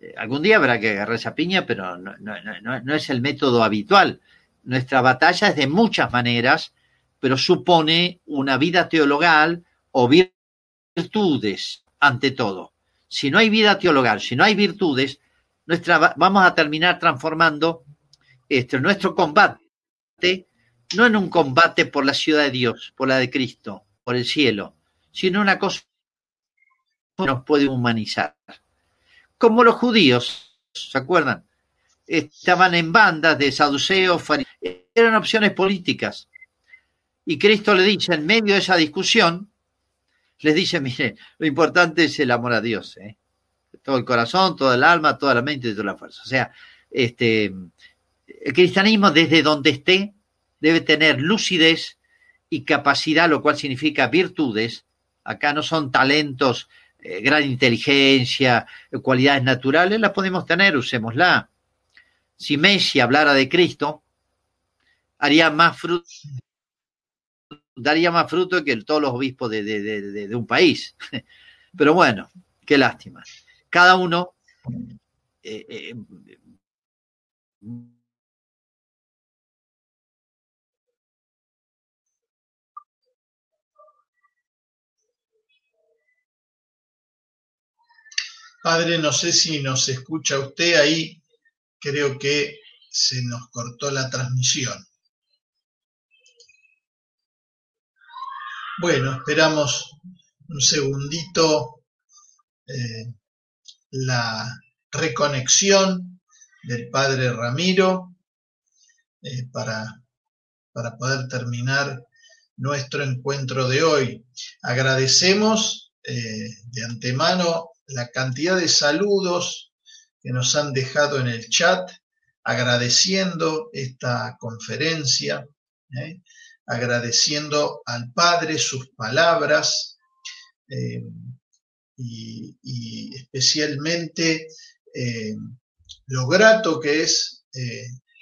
Eh, algún día habrá que agarrar esa piña, pero no, no, es el método habitual. Nuestra batalla es de muchas maneras, pero supone una vida teologal o virtudes ante todo. Si no hay vida teologal, si no hay virtudes, vamos a terminar transformando este, nuestro combate no en un combate por la ciudad de Dios, por la de Cristo, por el cielo, sino una cosa que nos puede humanizar. Como los judíos, ¿se acuerdan? Estaban en bandas de saduceos, eran opciones políticas. Y Cristo le dice, en medio de esa discusión, les dice, mire, lo importante es el amor a Dios, ¿eh? todo el corazón, todo el alma, toda la mente y toda la fuerza. O sea, este, el cristianismo desde donde esté debe tener lucidez y capacidad, lo cual significa virtudes. Acá no son talentos, eh, gran inteligencia, cualidades naturales, las podemos tener, usémosla. Si Messi hablara de Cristo, haría más fruto, daría más fruto que todos los obispos de, un país. Pero bueno, qué lástima. Cada uno eh, eh, Padre, no sé si nos escucha usted ahí, creo que se nos cortó la transmisión. Bueno, esperamos un segundito eh, la reconexión del Padre Ramiro eh, para, para poder terminar nuestro encuentro de hoy. Agradecemos eh, de antemano la cantidad de saludos que nos han dejado en el chat agradeciendo esta conferencia. Agradeciendo al Padre sus palabras eh, y, especialmente eh, lo grato que es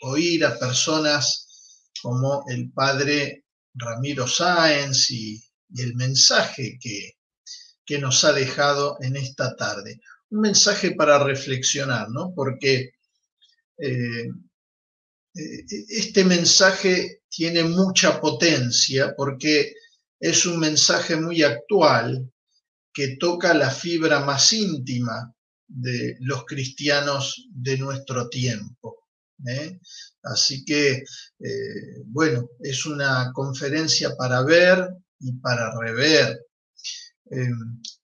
oír a personas como el Padre Ramiro Sáenz y el mensaje que, que nos ha dejado en esta tarde. Un mensaje para reflexionar, ¿no? Porque eh, eh, este mensaje tiene mucha potencia porque es un mensaje muy actual que toca la fibra más íntima de los cristianos de nuestro tiempo. ¿eh? Así que, bueno, es una conferencia para ver y para rever. Eh,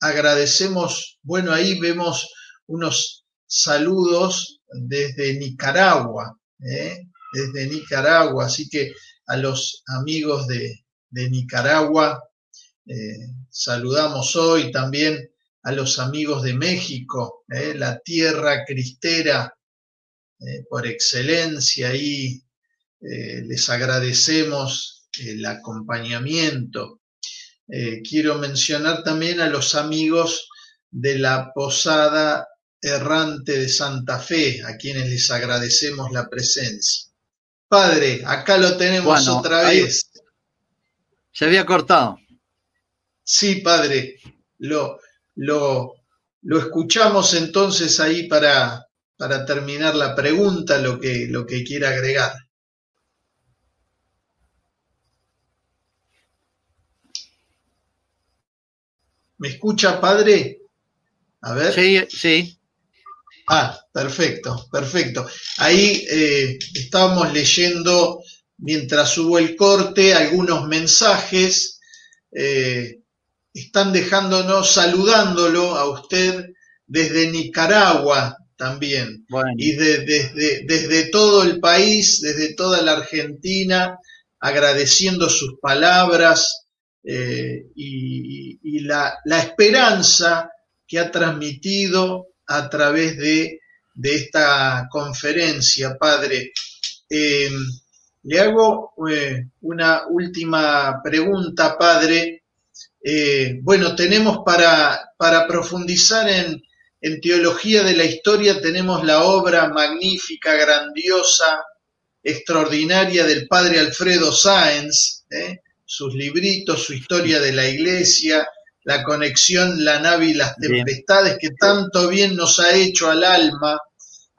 agradecemos, bueno, ahí vemos unos saludos desde Nicaragua, ¿eh? desde Nicaragua, así que a los amigos de, Nicaragua eh, saludamos hoy también a los amigos de México, ¿eh? la tierra cristera por excelencia y les agradecemos el acompañamiento. quiero mencionar también a los amigos de la Posada Errante de Santa Fe, a quienes les agradecemos la presencia. Padre, acá lo tenemos otra vez. Se había cortado. Sí, padre, lo, lo, lo escuchamos entonces ahí para, para terminar la pregunta, lo que, lo que quiera agregar. ¿Me escucha, padre? A ver. Sí, sí. Ah, perfecto, perfecto. Ahí eh, estábamos leyendo, mientras hubo el corte, algunos mensajes. Eh, están dejándonos, saludándolo a usted desde Nicaragua también. Y desde, desde todo el país, desde toda la Argentina, agradeciendo sus palabras eh, y, la, la esperanza que ha transmitido a través de, esta conferencia, Padre. Eh, le hago eh, una última pregunta, Padre. Eh, bueno, tenemos para, para profundizar en, en, teología de la historia, tenemos la obra magnífica, grandiosa, extraordinaria del Padre Alfredo Sáenz, sus libritos, su historia de la Iglesia, la conexión, la nave y las tempestades que tanto bien nos ha hecho al alma.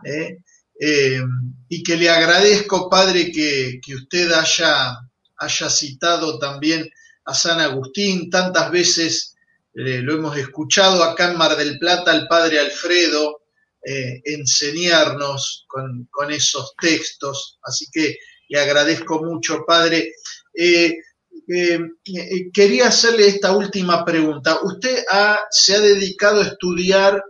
¿eh? Eh, y que le agradezco, Padre, que, usted haya, haya, citado también a San Agustín. Tantas veces eh, lo hemos escuchado acá en Mar del Plata al Padre Alfredo enseñarnos con, con, esos textos. Así que le agradezco mucho, Padre. Eh, eh, quería hacerle esta última pregunta. Usted se ha dedicado a estudiar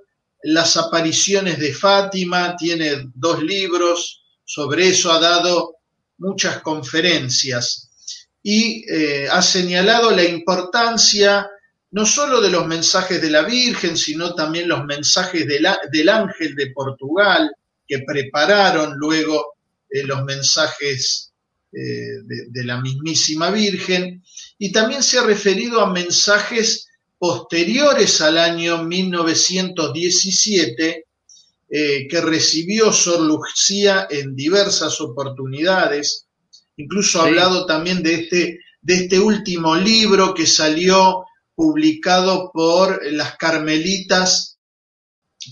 las apariciones de Fátima, tiene dos libros sobre eso, ha dado muchas conferencias y eh, ha señalado la importancia no solo de los mensajes de la Virgen, sino también los mensajes del ángel de Portugal, que prepararon luego los mensajes eh, de, la mismísima Virgen, y también se ha referido a mensajes posteriores al año 1917 eh, que recibió Sor Lucía en diversas oportunidades, incluso ha hablado también de este, de este último libro que salió publicado por las carmelitas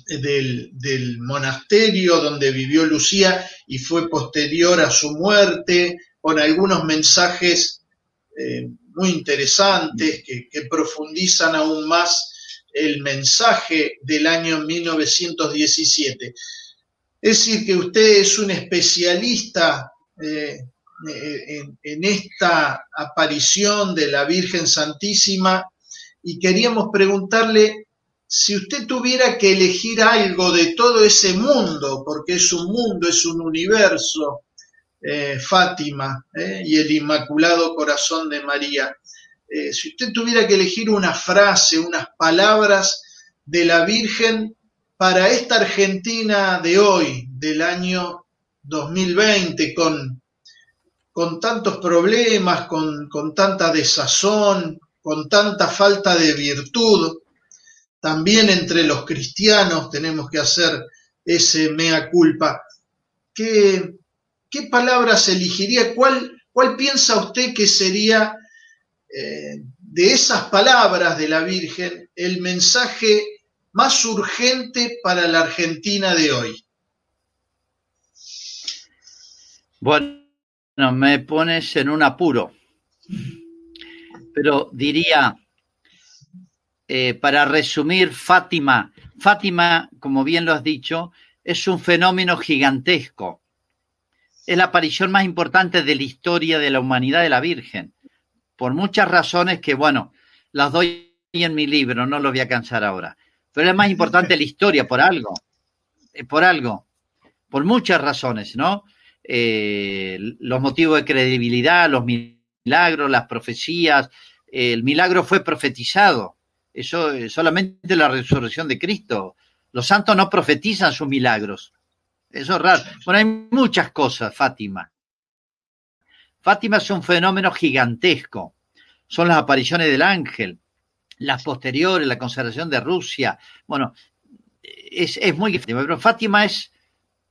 del, del, monasterio donde vivió Lucía y fue posterior a su muerte, con algunos mensajes eh, muy interesantes que, profundizan aún más el mensaje del año 1917. Es decir, que usted es un especialista eh, en, en, esta aparición de la Virgen Santísima y queríamos preguntarle si usted tuviera que elegir algo de todo ese mundo, porque es un mundo, es un universo, eh, Fátima eh, y el Inmaculado Corazón de María. Eh, si usted tuviera que elegir una frase, unas palabras de la Virgen para esta Argentina de hoy, del año 2020, con, con tantos problemas, con, con tanta desazón, con tanta falta de virtud, también entre los cristianos tenemos que hacer ese mea culpa. ¿Qué, ¿qué palabras elegiría? ¿Cuál, cuál piensa usted que sería eh, de esas palabras de la Virgen el mensaje más urgente para la Argentina de hoy? Bueno, me pones en un apuro, pero diría, eh, para resumir, Fátima, Fátima, como bien lo has dicho, es un fenómeno gigantesco es la aparición más importante de la historia de la humanidad de la Virgen, por muchas razones que, bueno, las doy en mi libro, no lo voy a cansar ahora. Pero es más importante la historia por algo. eh, por algo, por muchas razones, ¿no? Eh, los motivos de credibilidad, los milagros, las profecías. El milagro fue profetizado. Eso es solamente la resurrección de Cristo. Los santos no profetizan sus milagros. Eso es raro. Bueno, hay muchas cosas, Fátima. Fátima es un fenómeno gigantesco. Son las apariciones del ángel, las posteriores, la consagración de Rusia. Bueno, es, es muy Pero Fátima es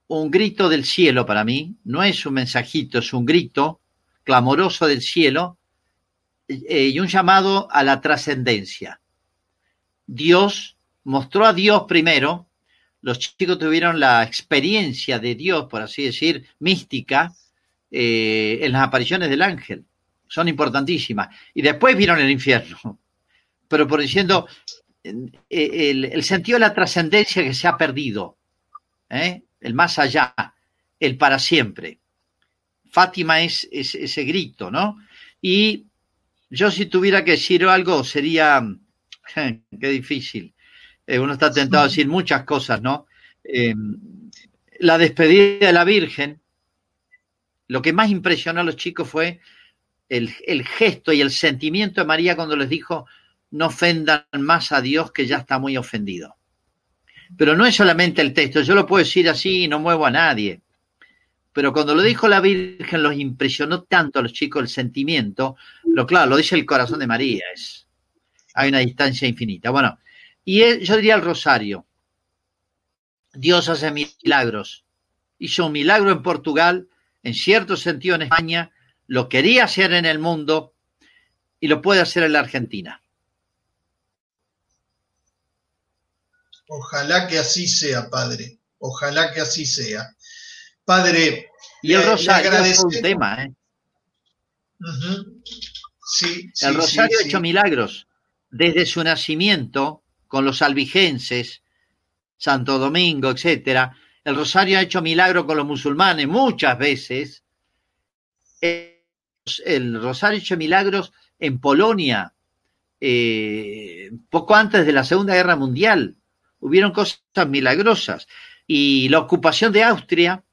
un grito del cielo para mí. No es un mensajito, es un grito clamoroso del cielo eh, y un llamado a la trascendencia. Dios mostró a Dios primero, los chicos tuvieron la experiencia de Dios, por así decir, mística, eh, en las apariciones del ángel. Son importantísimas. Y después vieron el infierno. Pero por diciendo, eh, el, sentido de la trascendencia que se ha perdido, ¿eh? el más allá, el para siempre. Fátima es, ese grito, ¿no? Y yo si tuviera que decir algo sería, qué difícil, uno está tentado a decir muchas cosas, ¿no? la despedida de la Virgen, lo que más impresionó a los chicos fue el, gesto y el sentimiento de María cuando les dijo, no ofendan más a Dios que ya está muy ofendido. Pero no es solamente el texto, yo lo puedo decir así y no muevo a nadie. Pero cuando lo dijo la Virgen los impresionó tanto a los chicos el sentimiento, pero claro, lo dice el corazón de María, es, hay una distancia infinita. Bueno, y yo diría el rosario. Dios hace milagros. Hizo un milagro en Portugal en cierto sentido en España, lo quería hacer en el mundo y lo puede hacer en la Argentina. Ojalá que así sea, Padre. Ojalá que así sea. Padre, y el Rosario es un tema, ¿eh? sí, el Rosario ha hecho milagros desde su nacimiento con los albigenses, Santo Domingo, etcétera, el rosario ha hecho milagro con los musulmanes muchas veces. El rosario ha hecho milagros en Polonia, eh, poco antes de la Segunda Guerra Mundial. Hubieron cosas milagrosas. Y la ocupación de Austria,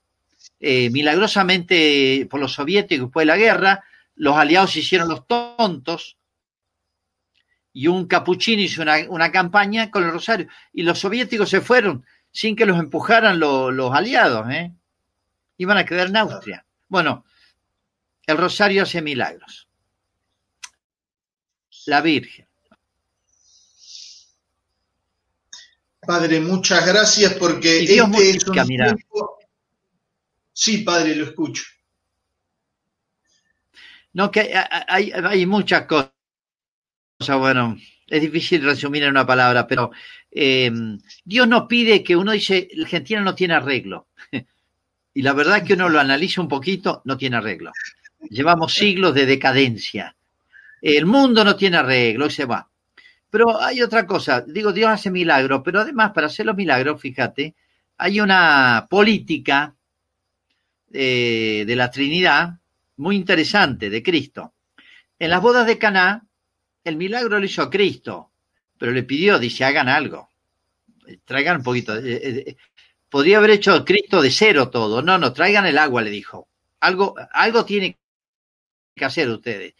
eh, milagrosamente por los soviéticos después de la guerra, los aliados se hicieron los tontos y un capuchino hizo una, una campaña con el rosario y los soviéticos se fueron sin que los empujaran los aliados, ¿eh? Iban a quedar en Austria. Bueno, el rosario hace milagros. La Virgen. Padre, muchas gracias porque este es un tiempo... Sí, padre, lo escucho. No, que hay, hay muchas cosas. Bueno, es difícil resumir en una palabra, pero eh, Dios nos pide que uno dice, la Argentina no tiene arreglo. y la verdad que uno lo analiza un poquito, no tiene arreglo. Llevamos siglos de decadencia. El mundo no tiene arreglo y se va. Pero hay otra cosa, digo, Dios hace milagros, pero además para hacer los milagros, fíjate, hay una política eh, de la Trinidad muy interesante de Cristo. En las bodas de Caná, el milagro lo hizo Cristo, pero le pidió, dice, hagan algo. Traigan un poquito. Eh, eh, podría haber hecho Cristo de cero todo. No, no, traigan el agua, le dijo. Algo, algo tiene que hacer ustedes.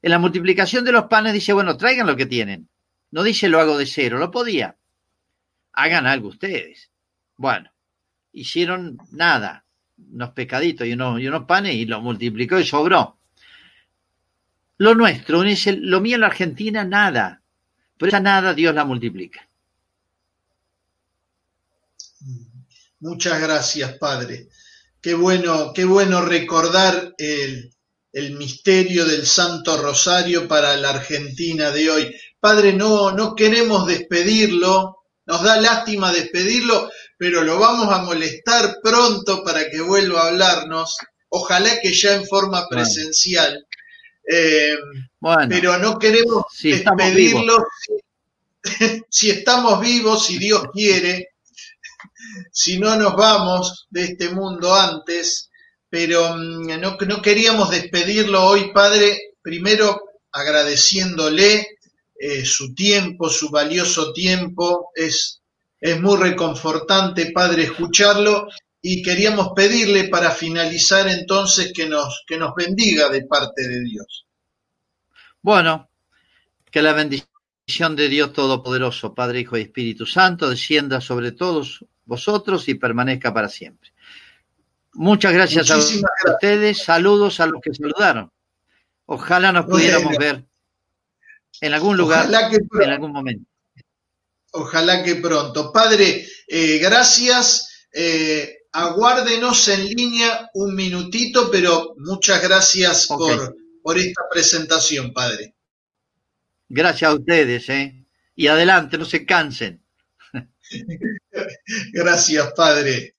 En la multiplicación de los panes dice, bueno, traigan lo que tienen. No dice lo hago de cero, lo podía. Hagan algo ustedes. Bueno, hicieron nada, unos pescaditos y unos, y unos panes y lo multiplicó y sobró. Lo nuestro, lo mío en la Argentina, nada. Pero esa nada Dios la multiplica. Muchas gracias, Padre. Qué bueno, qué bueno recordar el, el misterio del Santo Rosario para la Argentina de hoy. Padre, no, no queremos despedirlo, nos da lástima despedirlo, pero lo vamos a molestar pronto para que vuelva a hablarnos, ojalá que ya en forma presencial. Eh, pero no queremos despedirlo si, estamos vivos, si Dios quiere, si no nos vamos de este mundo antes, pero mm, no, no queríamos despedirlo hoy, Padre, primero agradeciéndole eh, su tiempo, su valioso tiempo, es es muy reconfortante, Padre, escucharlo y queríamos pedirle para finalizar entonces que nos, que nos bendiga de parte de Dios. Bueno, que la bendición de Dios Todopoderoso, Padre, Hijo y Espíritu Santo, descienda sobre todos vosotros y permanezca para siempre. Muchas gracias a ustedes, saludos a los que saludaron. Ojalá nos pudiéramos ver en algún lugar, en algún momento. Ojalá que pronto. Padre, eh, gracias. Eh, aguárdenos en línea un minutito, pero muchas gracias por, por esta presentación, Padre. Gracias a ustedes, ¿eh? Y adelante, no se cansen. gracias, Padre.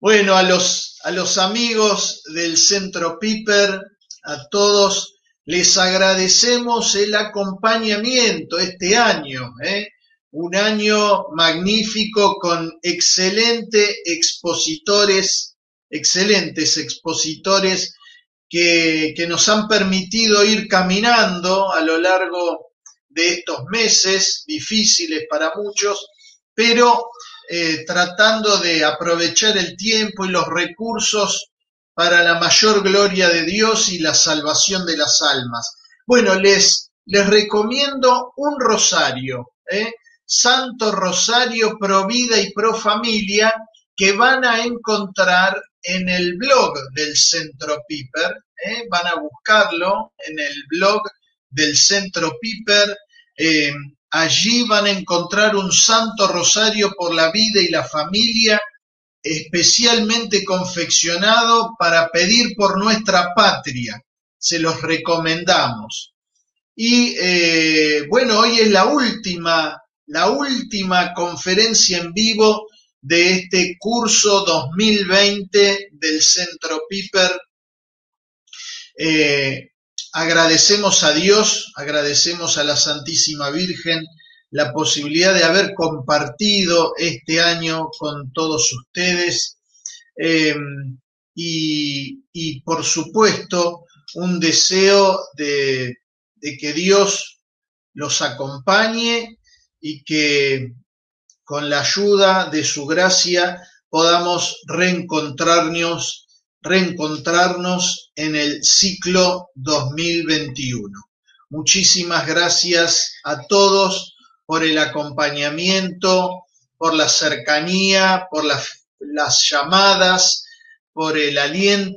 Bueno, a los, a los amigos del Centro Piper, a todos, les agradecemos el acompañamiento este año. ¿eh? Un año magnífico con excelentes expositores, excelentes expositores que, que, nos han permitido ir caminando a lo largo de estos meses difíciles para muchos, pero eh, tratando de aprovechar el tiempo y los recursos para la mayor gloria de Dios y la salvación de las almas. Bueno, les, les recomiendo un rosario. ¿eh? Santo Rosario Pro Vida y Pro Familia que van a encontrar en el blog del Centro Piper, ¿eh? van a buscarlo en el blog del Centro Piper, eh, allí van a encontrar un Santo Rosario por la vida y la familia, especialmente confeccionado para pedir por nuestra patria, se los recomendamos. Y eh, bueno, hoy es la última la última conferencia en vivo de este curso 2020 del Centro Piper. Eh, agradecemos a Dios, agradecemos a la Santísima Virgen la posibilidad de haber compartido este año con todos ustedes eh, y, por supuesto un deseo de, de que Dios los acompañe y que con la ayuda de su gracia podamos reencontrarnos, reencontrarnos en el ciclo 2021. Muchísimas gracias a todos por el acompañamiento, por la cercanía, por las, las llamadas, por el aliento.